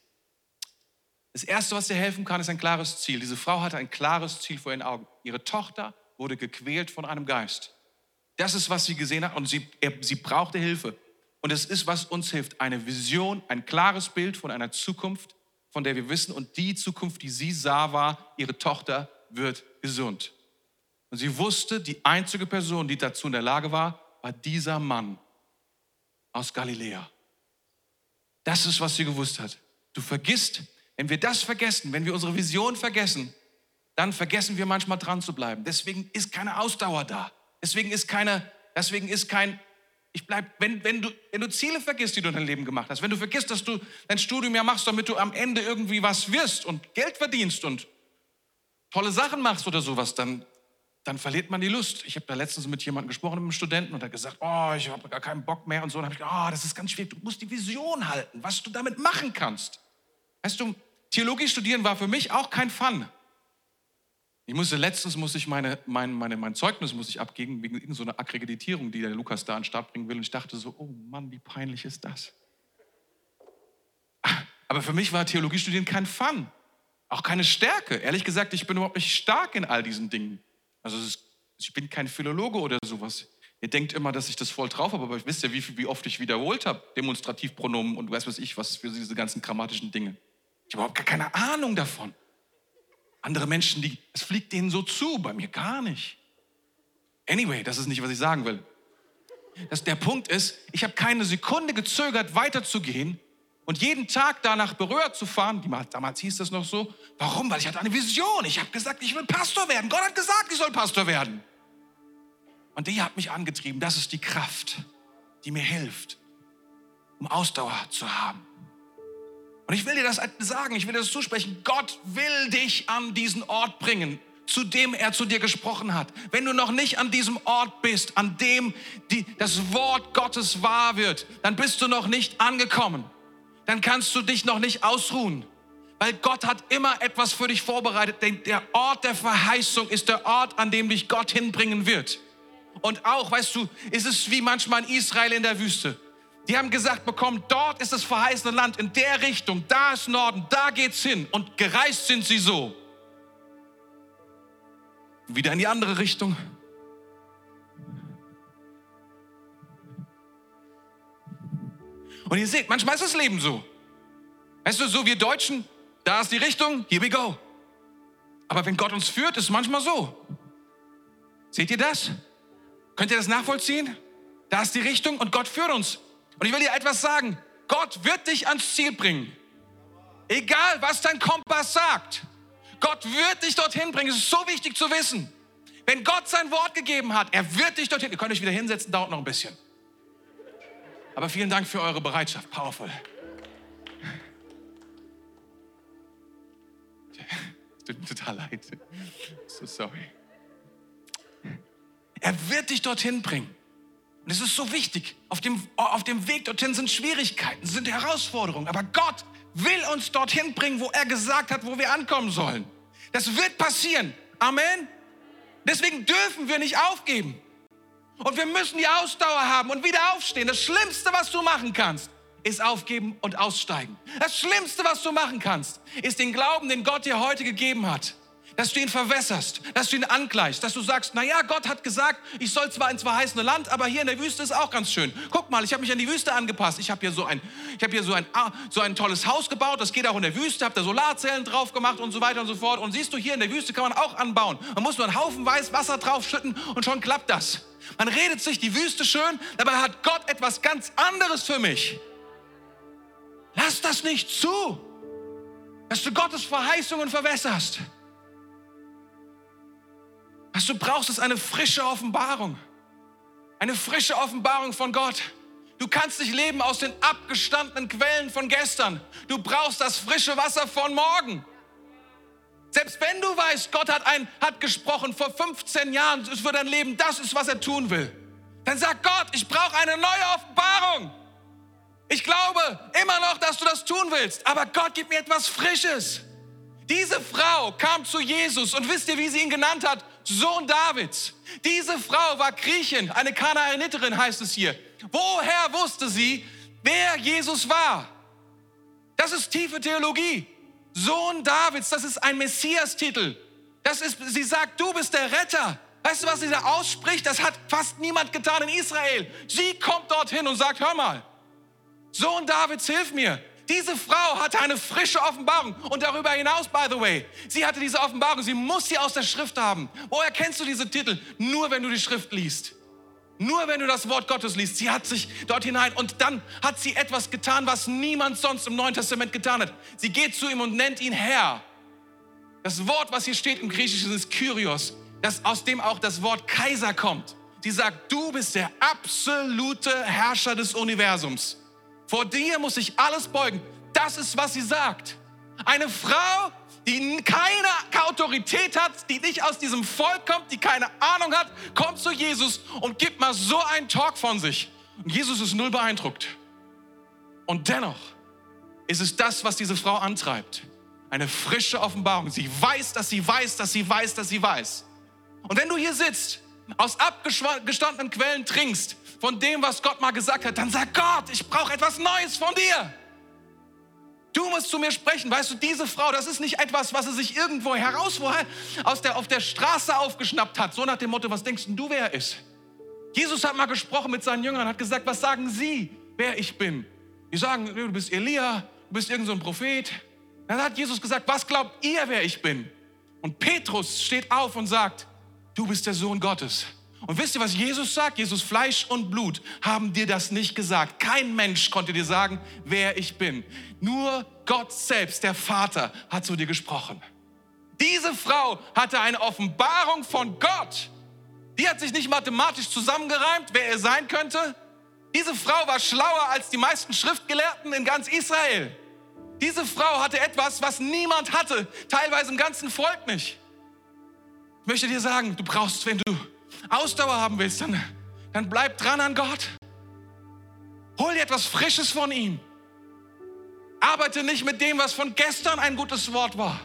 Das Erste, was dir helfen kann, ist ein klares Ziel. Diese Frau hatte ein klares Ziel vor ihren Augen. Ihre Tochter wurde gequält von einem Geist. Das ist, was sie gesehen hat und sie, er, sie brauchte Hilfe. Und es ist, was uns hilft, eine Vision, ein klares Bild von einer Zukunft, von der wir wissen. Und die Zukunft, die sie sah, war, ihre Tochter wird gesund. Und sie wusste, die einzige Person, die dazu in der Lage war, war dieser Mann aus Galiläa. Das ist, was sie gewusst hat. Du vergisst, wenn wir das vergessen, wenn wir unsere Vision vergessen, dann vergessen wir manchmal dran zu bleiben. Deswegen ist keine Ausdauer da. Deswegen ist keine, deswegen ist kein, ich bleib, wenn, wenn du, wenn du Ziele vergisst, die du in deinem Leben gemacht hast, wenn du vergisst, dass du dein Studium ja machst, damit du am Ende irgendwie was wirst und Geld verdienst und tolle Sachen machst oder sowas, dann, dann verliert man die Lust. Ich habe da letztens mit jemandem gesprochen, mit einem Studenten, und er hat gesagt, oh, ich habe gar keinen Bock mehr und so. Und habe ich gesagt, oh, das ist ganz schwierig. Du musst die Vision halten, was du damit machen kannst. Weißt du, Theologie studieren war für mich auch kein Fun. Ich musste letztens muss ich meine, mein, meine, mein Zeugnis muss ich abgeben wegen irgendeiner so Akkreditierung, die der Lukas da an den Start bringen will. Und ich dachte so, oh Mann, wie peinlich ist das? Aber für mich war Theologie studieren kein Fun, auch keine Stärke. Ehrlich gesagt, ich bin überhaupt nicht stark in all diesen Dingen. Also ist, ich bin kein Philologe oder sowas. Ihr denkt immer, dass ich das voll drauf habe, aber ich wisst ja, wie, wie oft ich wiederholt habe, Demonstrativpronomen und weiß was ich, was für diese ganzen grammatischen Dinge. Ich habe überhaupt gar keine Ahnung davon. Andere Menschen, die, es fliegt denen so zu, bei mir gar nicht. Anyway, das ist nicht, was ich sagen will. Das, der Punkt ist, ich habe keine Sekunde gezögert, weiterzugehen und jeden Tag danach berührt zu fahren. damals hieß das noch so. Warum? Weil ich hatte eine Vision. Ich habe gesagt, ich will Pastor werden. Gott hat gesagt, ich soll Pastor werden. Und die hat mich angetrieben. Das ist die Kraft, die mir hilft, um Ausdauer zu haben. Und ich will dir das sagen, ich will dir das zusprechen. Gott will dich an diesen Ort bringen, zu dem er zu dir gesprochen hat. Wenn du noch nicht an diesem Ort bist, an dem die, das Wort Gottes wahr wird, dann bist du noch nicht angekommen. Dann kannst du dich noch nicht ausruhen. Weil Gott hat immer etwas für dich vorbereitet. Denn der Ort der Verheißung ist der Ort, an dem dich Gott hinbringen wird. Und auch, weißt du, ist es wie manchmal in Israel in der Wüste. Die haben gesagt bekommen, dort ist das verheißene Land, in der Richtung, da ist Norden, da geht's hin. Und gereist sind sie so. Wieder in die andere Richtung. Und ihr seht, manchmal ist das Leben so. Weißt du, so wir Deutschen, da ist die Richtung, here we go. Aber wenn Gott uns führt, ist es manchmal so. Seht ihr das? Könnt ihr das nachvollziehen? Da ist die Richtung und Gott führt uns. Und ich will dir etwas sagen. Gott wird dich ans Ziel bringen. Egal, was dein Kompass sagt. Gott wird dich dorthin bringen. Es ist so wichtig zu wissen. Wenn Gott sein Wort gegeben hat, er wird dich dorthin. Ihr könnt euch wieder hinsetzen, dauert noch ein bisschen. Aber vielen Dank für eure Bereitschaft. Powerful. Tut mir total leid. So sorry. Er wird dich dorthin bringen. Und es ist so wichtig. Auf dem, auf dem Weg dorthin sind Schwierigkeiten, sind Herausforderungen. Aber Gott will uns dorthin bringen, wo er gesagt hat, wo wir ankommen sollen. Das wird passieren. Amen. Deswegen dürfen wir nicht aufgeben. Und wir müssen die Ausdauer haben und wieder aufstehen. Das Schlimmste, was du machen kannst, ist aufgeben und aussteigen. Das Schlimmste, was du machen kannst, ist den Glauben, den Gott dir heute gegeben hat, dass du ihn verwässerst, dass du ihn angleichst, dass du sagst, na ja, Gott hat gesagt, ich soll zwar ins verheißene Land, aber hier in der Wüste ist auch ganz schön. Guck mal, ich habe mich an die Wüste angepasst. Ich habe hier so ein, ich habe hier so ein, ah, so ein tolles Haus gebaut. Das geht auch in der Wüste. Habe da Solarzellen drauf gemacht und so weiter und so fort. Und siehst du, hier in der Wüste kann man auch anbauen. Man muss nur einen Haufen weiß Wasser draufschütten und schon klappt das. Man redet sich die Wüste schön, dabei hat Gott etwas ganz anderes für mich. Lass das nicht zu, dass du Gottes Verheißungen verwässerst. Was du brauchst, ist eine frische Offenbarung. Eine frische Offenbarung von Gott. Du kannst nicht leben aus den abgestandenen Quellen von gestern. Du brauchst das frische Wasser von morgen. Selbst wenn du weißt, Gott hat, ein, hat gesprochen vor 15 Jahren für dein Leben, das ist, was er tun will. Dann sag Gott, ich brauche eine neue Offenbarung. Ich glaube immer noch, dass du das tun willst, aber Gott gibt mir etwas Frisches. Diese Frau kam zu Jesus und wisst ihr, wie sie ihn genannt hat? Sohn Davids. Diese Frau war Griechin, eine Kanaaniterin heißt es hier. Woher wusste sie, wer Jesus war? Das ist tiefe Theologie. Sohn Davids, das ist ein Messias-Titel. Das ist, sie sagt, du bist der Retter. Weißt du, was sie da ausspricht? Das hat fast niemand getan in Israel. Sie kommt dorthin und sagt, hör mal, Sohn Davids, hilf mir. Diese Frau hatte eine frische Offenbarung und darüber hinaus, by the way, sie hatte diese Offenbarung, sie muss sie aus der Schrift haben. Woher kennst du diese Titel? Nur wenn du die Schrift liest. Nur wenn du das Wort Gottes liest. Sie hat sich dort hinein und dann hat sie etwas getan, was niemand sonst im Neuen Testament getan hat. Sie geht zu ihm und nennt ihn Herr. Das Wort, was hier steht im Griechischen, ist Kyrios, das, aus dem auch das Wort Kaiser kommt. Sie sagt, du bist der absolute Herrscher des Universums. Vor dir muss sich alles beugen. Das ist, was sie sagt. Eine Frau, die keine Autorität hat, die nicht aus diesem Volk kommt, die keine Ahnung hat, kommt zu Jesus und gibt mal so einen Talk von sich. Und Jesus ist null beeindruckt. Und dennoch ist es das, was diese Frau antreibt. Eine frische Offenbarung. Sie weiß, dass sie weiß, dass sie weiß, dass sie weiß. Und wenn du hier sitzt, aus abgestandenen Quellen trinkst, von dem, was Gott mal gesagt hat, dann sag Gott, ich brauche etwas Neues von dir. Du musst zu mir sprechen. Weißt du, diese Frau, das ist nicht etwas, was sie sich irgendwo heraus aus der, auf der Straße aufgeschnappt hat. So nach dem Motto, was denkst du, wer er ist? Jesus hat mal gesprochen mit seinen Jüngern, hat gesagt, was sagen sie, wer ich bin? Die sagen, du bist Elia, du bist irgendein so Prophet. Dann hat Jesus gesagt, was glaubt ihr, wer ich bin? Und Petrus steht auf und sagt, du bist der Sohn Gottes. Und wisst ihr, was Jesus sagt? Jesus, Fleisch und Blut haben dir das nicht gesagt. Kein Mensch konnte dir sagen, wer ich bin. Nur Gott selbst, der Vater, hat zu dir gesprochen. Diese Frau hatte eine Offenbarung von Gott. Die hat sich nicht mathematisch zusammengereimt, wer er sein könnte. Diese Frau war schlauer als die meisten Schriftgelehrten in ganz Israel. Diese Frau hatte etwas, was niemand hatte, teilweise im ganzen Volk nicht. Ich möchte dir sagen, du brauchst, wenn du Ausdauer haben willst, dann, dann bleib dran an Gott. Hol dir etwas Frisches von ihm. Arbeite nicht mit dem, was von gestern ein gutes Wort war,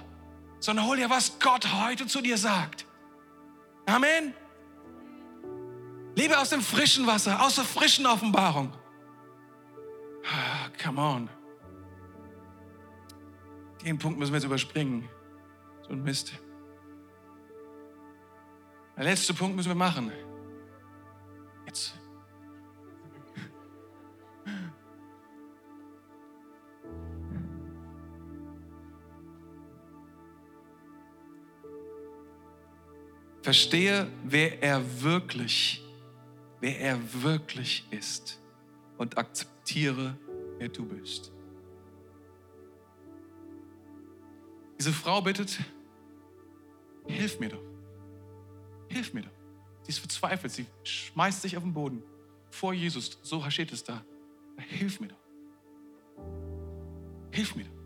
sondern hol dir, was Gott heute zu dir sagt. Amen. Lebe aus dem frischen Wasser, aus der frischen Offenbarung. Ah, come on. Den Punkt müssen wir jetzt überspringen. So ein Mist. Der letzte Punkt müssen wir machen. Jetzt. Verstehe, wer er wirklich, wer er wirklich ist und akzeptiere, wer du bist. Diese Frau bittet, hilf mir doch. Hilf mir doch. Sie ist verzweifelt, sie schmeißt sich auf den Boden vor Jesus. So steht es da. Hilf mir doch. Hilf mir doch.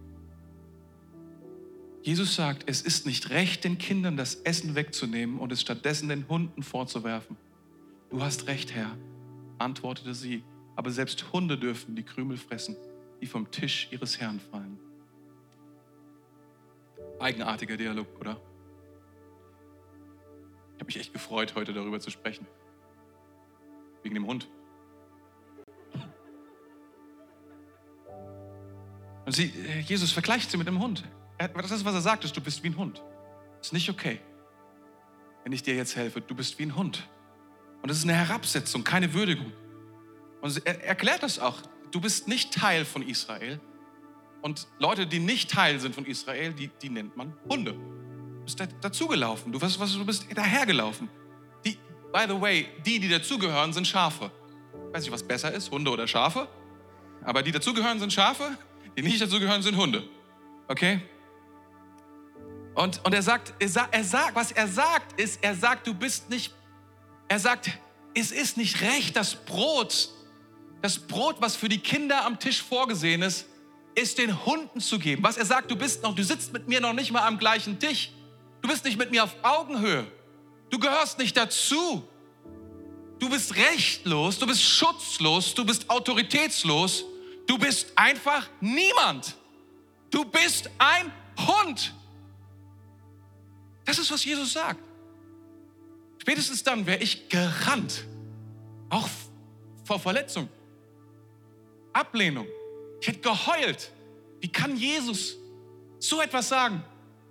Jesus sagt, es ist nicht recht, den Kindern das Essen wegzunehmen und es stattdessen den Hunden vorzuwerfen. Du hast recht, Herr, antwortete sie, aber selbst Hunde dürfen die Krümel fressen, die vom Tisch ihres Herrn fallen. Eigenartiger Dialog, oder? Ich habe mich echt gefreut, heute darüber zu sprechen. Wegen dem Hund. Und sie, Jesus vergleicht sie mit dem Hund. Das ist, was er sagt, ist, du bist wie ein Hund. Das ist nicht okay, wenn ich dir jetzt helfe. Du bist wie ein Hund. Und das ist eine Herabsetzung, keine Würdigung. Und er erklärt das auch. Du bist nicht Teil von Israel. Und Leute, die nicht Teil sind von Israel, die, die nennt man Hunde. Du bist dazugelaufen. Du, was, was, du bist dahergelaufen. Die, by the way, die, die dazugehören, sind Schafe. Ich weiß nicht, was besser ist, Hunde oder Schafe. Aber die dazugehören, sind Schafe. Die nicht dazugehören, sind Hunde. Okay? Und, und er, sagt, er, sagt, er sagt, was er sagt, ist, er sagt, du bist nicht, er sagt, es ist nicht recht, das Brot, das Brot, was für die Kinder am Tisch vorgesehen ist, ist den Hunden zu geben. Was er sagt, du bist noch, du sitzt mit mir noch nicht mal am gleichen Tisch. Du bist nicht mit mir auf Augenhöhe. Du gehörst nicht dazu. Du bist rechtlos, du bist schutzlos, du bist autoritätslos. Du bist einfach niemand. Du bist ein Hund. Das ist, was Jesus sagt. Spätestens dann wäre ich gerannt. Auch vor Verletzung, Ablehnung. Ich hätte geheult. Wie kann Jesus so etwas sagen?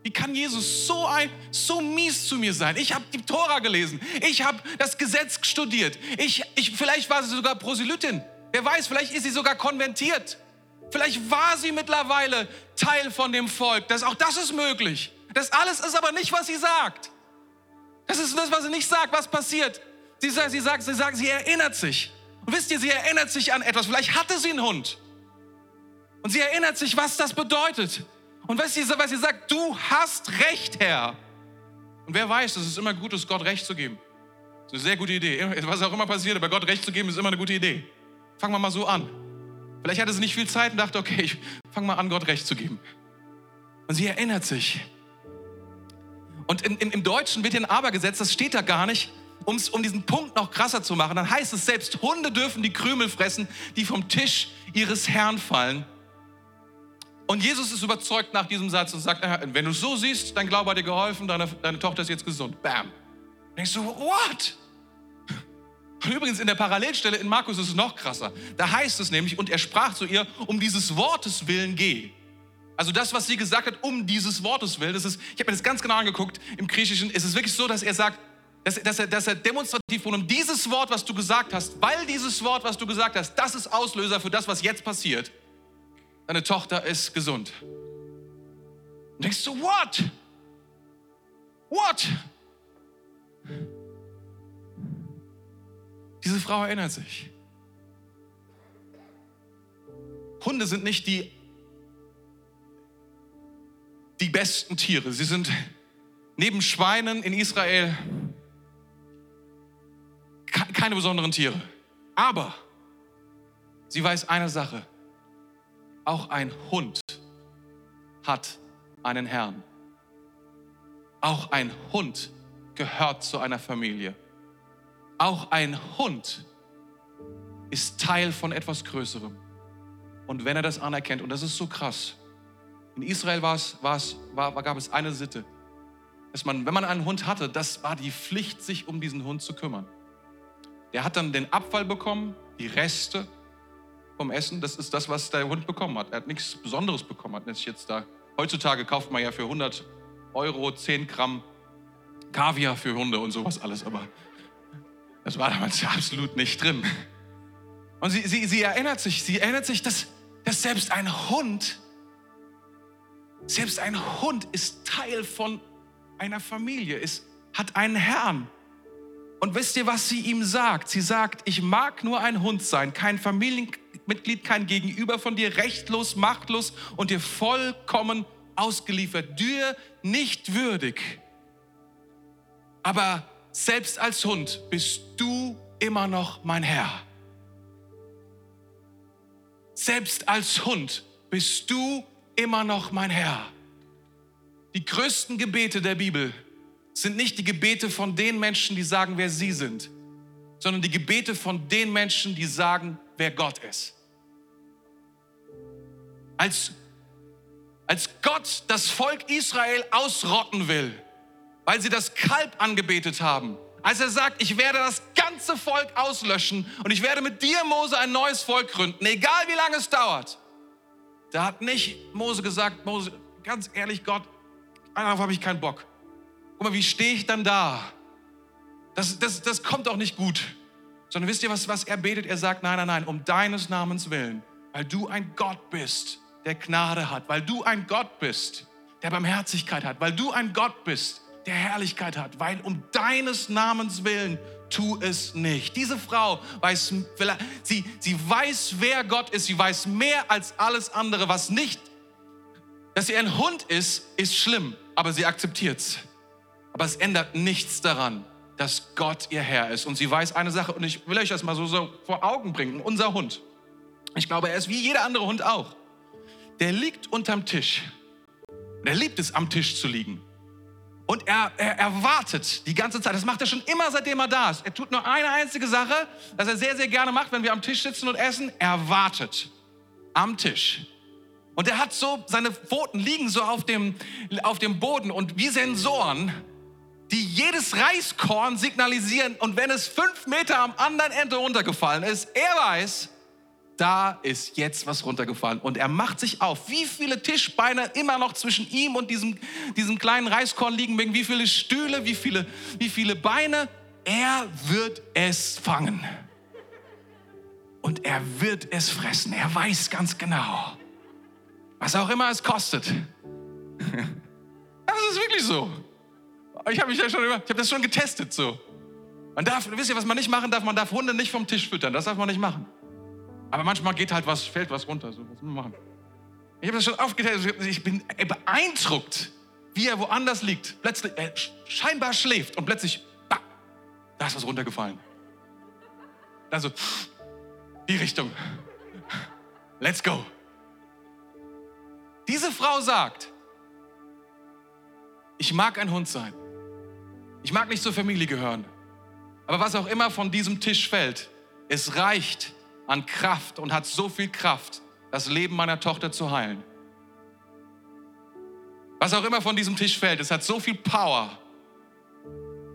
Wie kann Jesus so ein so mies zu mir sein? Ich habe die Tora gelesen. Ich habe das Gesetz studiert. Ich, ich, vielleicht war sie sogar Proselytin. Wer weiß, vielleicht ist sie sogar konventiert. Vielleicht war sie mittlerweile Teil von dem Volk. Das, auch das ist möglich. Das alles ist aber nicht, was sie sagt. Das ist das, was sie nicht sagt, was passiert. Sie sagt, sie sagt, sie, sagt, sie erinnert sich. Und wisst ihr, sie erinnert sich an etwas. Vielleicht hatte sie einen Hund. Und sie erinnert sich, was das bedeutet. Und was sie, was sie sagt, du hast Recht, Herr. Und wer weiß, dass es immer gut ist, Gott Recht zu geben. Das ist eine sehr gute Idee. Was auch immer passiert, aber Gott Recht zu geben, ist immer eine gute Idee. Fangen wir mal so an. Vielleicht hatte sie nicht viel Zeit und dachte, okay, ich fange mal an, Gott Recht zu geben. Und sie erinnert sich, Und in, in, im Deutschen wird hier ein Aber gesetzt, das steht da gar nicht. Um's, um diesen Punkt noch krasser zu machen, dann heißt es, selbst Hunde dürfen die Krümel fressen, die vom Tisch ihres Herrn fallen. Und Jesus ist überzeugt nach diesem Satz und sagt, wenn du es so siehst, dein Glaube hat dir geholfen, deine, deine Tochter ist jetzt gesund. Bam. Und denkst du, what? Und übrigens in der Parallelstelle in Markus ist es noch krasser. Da heißt es nämlich, und er sprach zu ihr, um dieses Wortes willen geh. Also das, was sie gesagt hat, um dieses Wortes willen, das ist, ich habe mir das ganz genau angeguckt, im Griechischen ist es wirklich so, dass er sagt, dass, dass, er, dass er demonstrativ von um dieses Wort, was du gesagt hast, weil dieses Wort, was du gesagt hast, das ist Auslöser für das, was jetzt passiert. Deine Tochter ist gesund. Und denkst du, what? What? Diese Frau erinnert sich. Hunde sind nicht die, die besten Tiere. Sie sind neben Schweinen in Israel keine besonderen Tiere. Aber sie weiß eine Sache. Auch ein Hund hat einen Herrn. Auch ein Hund gehört zu einer Familie. Auch ein Hund ist Teil von etwas Größerem. Und wenn er das anerkennt, und das ist so krass, in Israel war es, war war, gab es eine Sitte, dass man, wenn man einen Hund hatte, das war die Pflicht, sich um diesen Hund zu kümmern. Der hat dann den Abfall bekommen, die Reste vom Essen. Das ist das, was der Hund bekommen hat. Er hat nichts Besonderes bekommen. Hat jetzt da. Heutzutage kauft man ja für 100 Euro 10 Gramm Kaviar für Hunde und sowas alles. Aber das war damals absolut nicht drin. Und sie, sie, sie erinnert sich, sie erinnert sich, dass, dass selbst ein Hund, selbst ein Hund ist Teil von einer Familie, ist, hat einen Herrn. Und wisst ihr, was sie ihm sagt? Sie sagt, ich mag nur ein Hund sein, kein Familienmitglied, kein Gegenüber von dir, rechtlos, machtlos und dir vollkommen ausgeliefert, dir nicht würdig. Aber selbst als Hund bist du immer noch mein Herr. Selbst als Hund bist du immer noch mein Herr. Die größten Gebete der Bibel sind nicht die Gebete von den Menschen, die sagen, wer sie sind, sondern die Gebete von den Menschen, die sagen, wer Gott ist. Als, als Gott das Volk Israel ausrotten will, weil sie das Kalb angebetet haben. Als er sagt, ich werde das ganze Volk auslöschen und ich werde mit dir, Mose, ein neues Volk gründen, egal wie lange es dauert. Da hat nicht Mose gesagt, Mose, ganz ehrlich, Gott, darauf habe ich keinen Bock. Guck mal, wie stehe ich dann da? Das, das, das kommt auch nicht gut. Sondern wisst ihr, was, was er betet? Er sagt, nein, nein, nein, um deines Namens willen, weil du ein Gott bist, der Gnade hat, weil du ein Gott bist, der Barmherzigkeit hat, weil du ein Gott bist, der Herrlichkeit hat, weil um deines Namens willen tu es nicht. Diese Frau weiß, sie, sie weiß, wer Gott ist. Sie weiß mehr als alles andere. Was nicht, dass sie ein Hund ist, ist schlimm, aber sie akzeptiert es. Aber es ändert nichts daran, dass Gott ihr Herr ist. Und sie weiß eine Sache, und ich will euch das mal so, so vor Augen bringen. Unser Hund, ich glaube, er ist wie jeder andere Hund auch. Der liegt unterm Tisch. Er liebt es, am Tisch zu liegen. Und er, er, er wartet die ganze Zeit. Das macht er schon immer, seitdem er da ist. Er tut nur eine einzige Sache, das er sehr, sehr gerne macht, wenn wir am Tisch sitzen und essen. Er wartet am Tisch. Und er hat so, seine Pfoten liegen so auf dem, auf dem Boden und wie Sensoren, die jedes Reiskorn signalisieren. Und wenn es fünf Meter am anderen Ende runtergefallen ist, er weiß, da ist jetzt was runtergefallen. Und er macht sich auf. Wie viele Tischbeine immer noch zwischen ihm und diesem, diesem kleinen Reiskorn liegen, wie viele Stühle, wie viele, wie viele Beine. Er wird es fangen. Und er wird es fressen. Er weiß ganz genau, was auch immer es kostet. Das ist wirklich so. Ich habe mich ja schon, ich habe das schon getestet so. Man darf, wisst ihr, was man nicht machen darf? Man darf Hunde nicht vom Tisch füttern. Das darf man nicht machen. Aber manchmal geht halt was, fällt was runter. So, was muss man machen? Ich habe das schon aufgeteilt. Ich bin beeindruckt, wie er woanders liegt. Plötzlich, er scheinbar schläft und plötzlich, bah, da ist was runtergefallen. Also, die Richtung. Let's go. Diese Frau sagt, ich mag ein Hund sein. Ich mag nicht zur Familie gehören. Aber was auch immer von diesem Tisch fällt, es reicht an Kraft und hat so viel Kraft, das Leben meiner Tochter zu heilen. Was auch immer von diesem Tisch fällt, es hat so viel Power.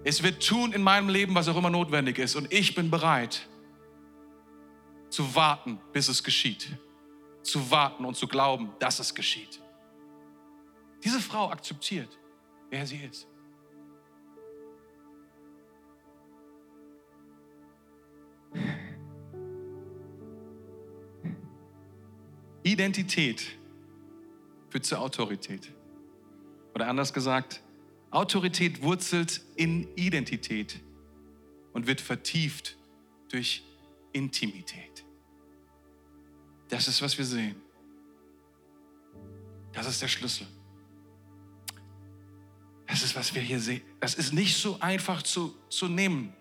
Es wird tun in meinem Leben, was auch immer notwendig ist. Und ich bin bereit zu warten, bis es geschieht. Zu warten und zu glauben, dass es geschieht. Diese Frau akzeptiert, wer sie ist. Identität führt zur Autorität. Oder anders gesagt, Autorität wurzelt in Identität und wird vertieft durch Intimität. Das ist, was wir sehen. Das ist der Schlüssel. Das ist, was wir hier sehen. Das ist nicht so einfach zu, zu nehmen,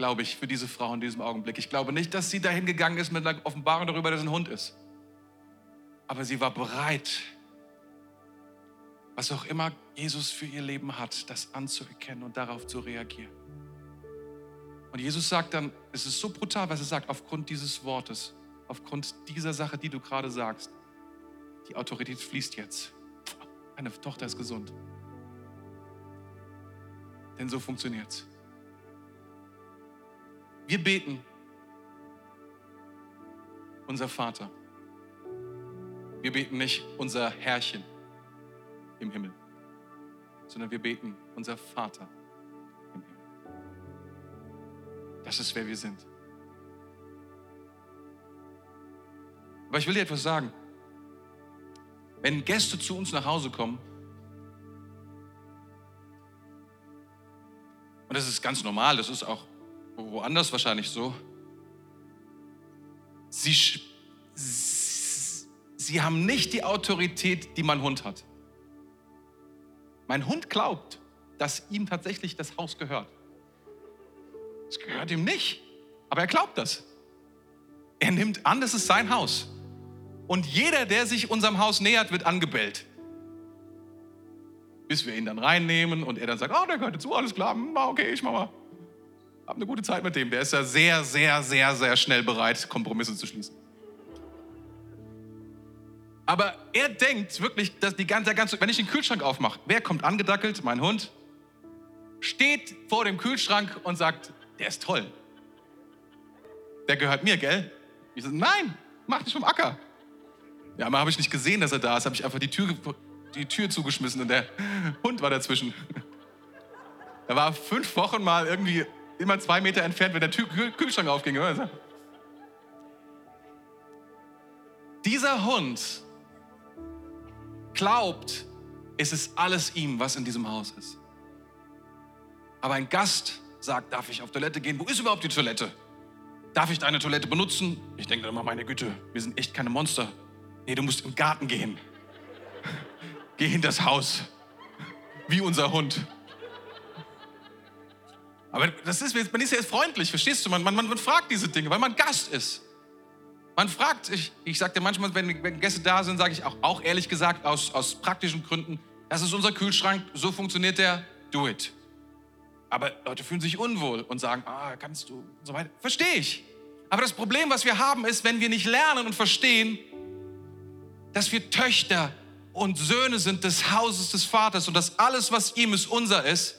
glaube ich, für diese Frau in diesem Augenblick. Ich glaube nicht, dass sie dahin gegangen ist mit einer Offenbarung darüber, dass ein Hund ist. Aber sie war bereit, was auch immer Jesus für ihr Leben hat, das anzuerkennen und darauf zu reagieren. Und Jesus sagt dann, es ist so brutal, was er sagt, aufgrund dieses Wortes, aufgrund dieser Sache, die du gerade sagst. Die Autorität fließt jetzt. Meine Tochter ist gesund. Denn so funktioniert es. Wir beten, unser Vater. Wir beten nicht unser Herrchen im Himmel, sondern wir beten unser Vater im Himmel. Das ist, wer wir sind. Aber ich will dir etwas sagen. Wenn Gäste zu uns nach Hause kommen, und das ist ganz normal, das ist auch woanders wahrscheinlich so, sie, sie haben nicht die Autorität, die mein Hund hat. Mein Hund glaubt, dass ihm tatsächlich das Haus gehört. Es gehört ihm nicht, aber er glaubt das. Er nimmt an, das ist sein Haus. Und jeder, der sich unserem Haus nähert, wird angebellt. Bis wir ihn dann reinnehmen und er dann sagt, oh, der gehört dazu, alles klar, hm, okay, ich mach mal. Hab eine gute Zeit mit dem. Der ist ja sehr, sehr, sehr, sehr schnell bereit, Kompromisse zu schließen. Aber er denkt wirklich, dass die ganze, ganze, wenn ich den Kühlschrank aufmache, wer kommt angedackelt? Mein Hund steht vor dem Kühlschrank und sagt, der ist toll. Der gehört mir, gell? Ich sage, nein, mach dich vom Acker. Ja, aber habe ich nicht gesehen, dass er da ist, habe ich einfach die Tür, die Tür zugeschmissen und der Hund war dazwischen. Er war fünf Wochen mal irgendwie immer zwei Meter entfernt, wenn der Tür, Kühlschrank aufging. Dieser Hund glaubt, es ist alles ihm, was in diesem Haus ist. Aber ein Gast sagt, darf ich auf Toilette gehen? Wo ist überhaupt die Toilette? Darf ich deine Toilette benutzen? Ich denke immer, meine Güte, wir sind echt keine Monster. Nee, du musst im Garten gehen. Geh in das Haus. Wie unser Hund. Aber das ist, man ist ja jetzt freundlich, verstehst du? Man, man, man fragt diese Dinge, weil man Gast ist. Man fragt, ich, ich sage dir manchmal, wenn, wenn, Gäste da sind, sage ich auch, auch ehrlich gesagt, aus, aus praktischen Gründen, das ist unser Kühlschrank, so funktioniert der, do it. Aber Leute fühlen sich unwohl und sagen, ah, kannst du und so weiter. Verstehe ich. Aber das Problem, was wir haben, ist, wenn wir nicht lernen und verstehen, dass wir Töchter und Söhne sind des Hauses des Vaters und dass alles, was ihm ist, unser ist,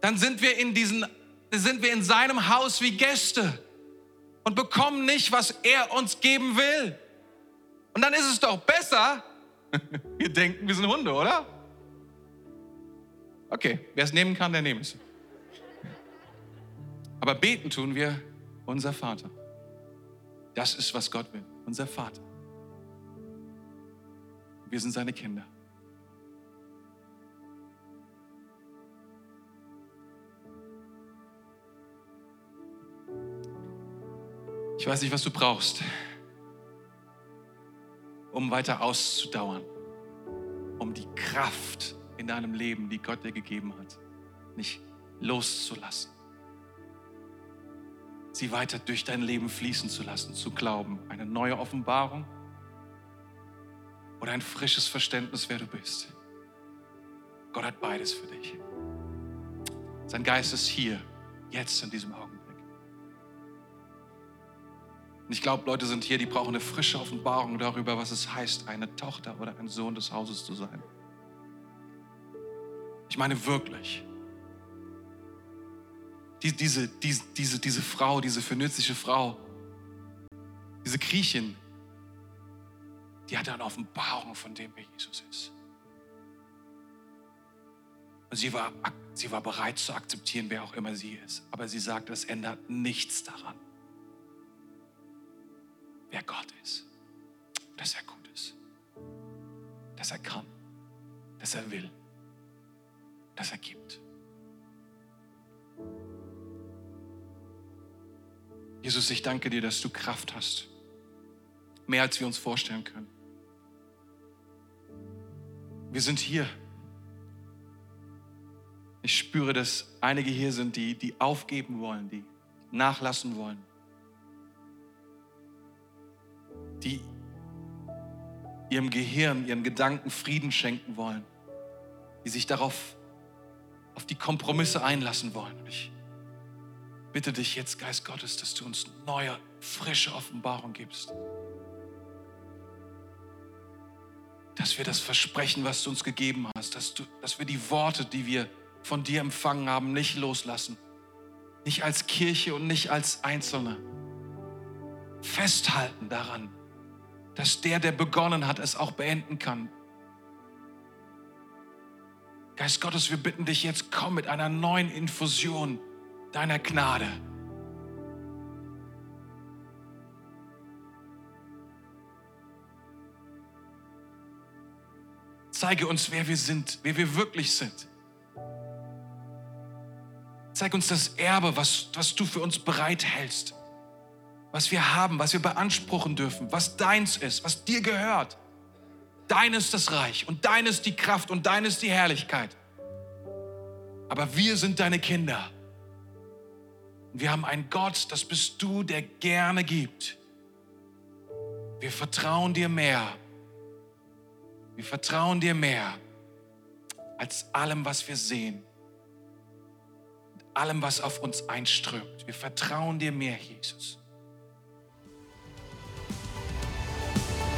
dann sind wir in diesen, sind wir in seinem Haus wie Gäste und bekommen nicht, was er uns geben will. Und dann ist es doch besser, wir denken, wir sind Hunde, oder? Okay, wer es nehmen kann, der nehme es. Aber beten tun wir unser Vater. Das ist, was Gott will, unser Vater. Wir sind seine Kinder. Ich weiß nicht, was du brauchst, um weiter auszudauern, um die Kraft in deinem Leben, die Gott dir gegeben hat, nicht loszulassen. Sie weiter durch dein Leben fließen zu lassen, zu glauben. Eine neue Offenbarung oder ein frisches Verständnis, wer du bist. Gott hat beides für dich. Sein Geist ist hier, jetzt in diesem Augenblick. Und ich glaube, Leute sind hier, die brauchen eine frische Offenbarung darüber, was es heißt, eine Tochter oder ein Sohn des Hauses zu sein. Ich meine wirklich. Die, diese, diese, diese, Frau, diese phönizische Frau, diese Griechin, die hatte eine Offenbarung von dem, wer Jesus ist. Und sie war, sie war bereit zu akzeptieren, wer auch immer sie ist. Aber sie sagt, es ändert nichts daran, wer Gott ist. Dass er gut ist. Dass er kann. Dass er will. Dass er gibt. Jesus, ich danke dir, dass du Kraft hast. Mehr als wir uns vorstellen können. Wir sind hier. Ich spüre, dass einige hier sind, die, die aufgeben wollen, die nachlassen wollen, die ihrem Gehirn, ihren Gedanken Frieden schenken wollen, die sich darauf, auf die Kompromisse einlassen wollen. Ich bitte dich jetzt, Geist Gottes, dass du uns neue, frische Offenbarung gibst. Dass wir das Versprechen, was du uns gegeben hast, dass, du, dass wir die Worte, die wir von dir empfangen haben, nicht loslassen. Nicht als Kirche und nicht als Einzelne. Festhalten daran, dass der, der begonnen hat, es auch beenden kann. Geist Gottes, wir bitten dich jetzt, komm mit einer neuen Infusion deiner Gnade. Zeige uns, wer wir sind, wer wir wirklich sind. Zeig uns das Erbe, was, was du für uns bereithältst. Was wir haben, was wir beanspruchen dürfen, was deins ist, was dir gehört. Dein ist das Reich und dein ist die Kraft und dein ist die Herrlichkeit. Aber wir sind deine Kinder. Und wir haben einen Gott, das bist du, der gerne gibt. Wir vertrauen dir mehr. Wir vertrauen dir mehr als allem, was wir sehen allem, was auf uns einströmt. Wir vertrauen dir mehr, Jesus.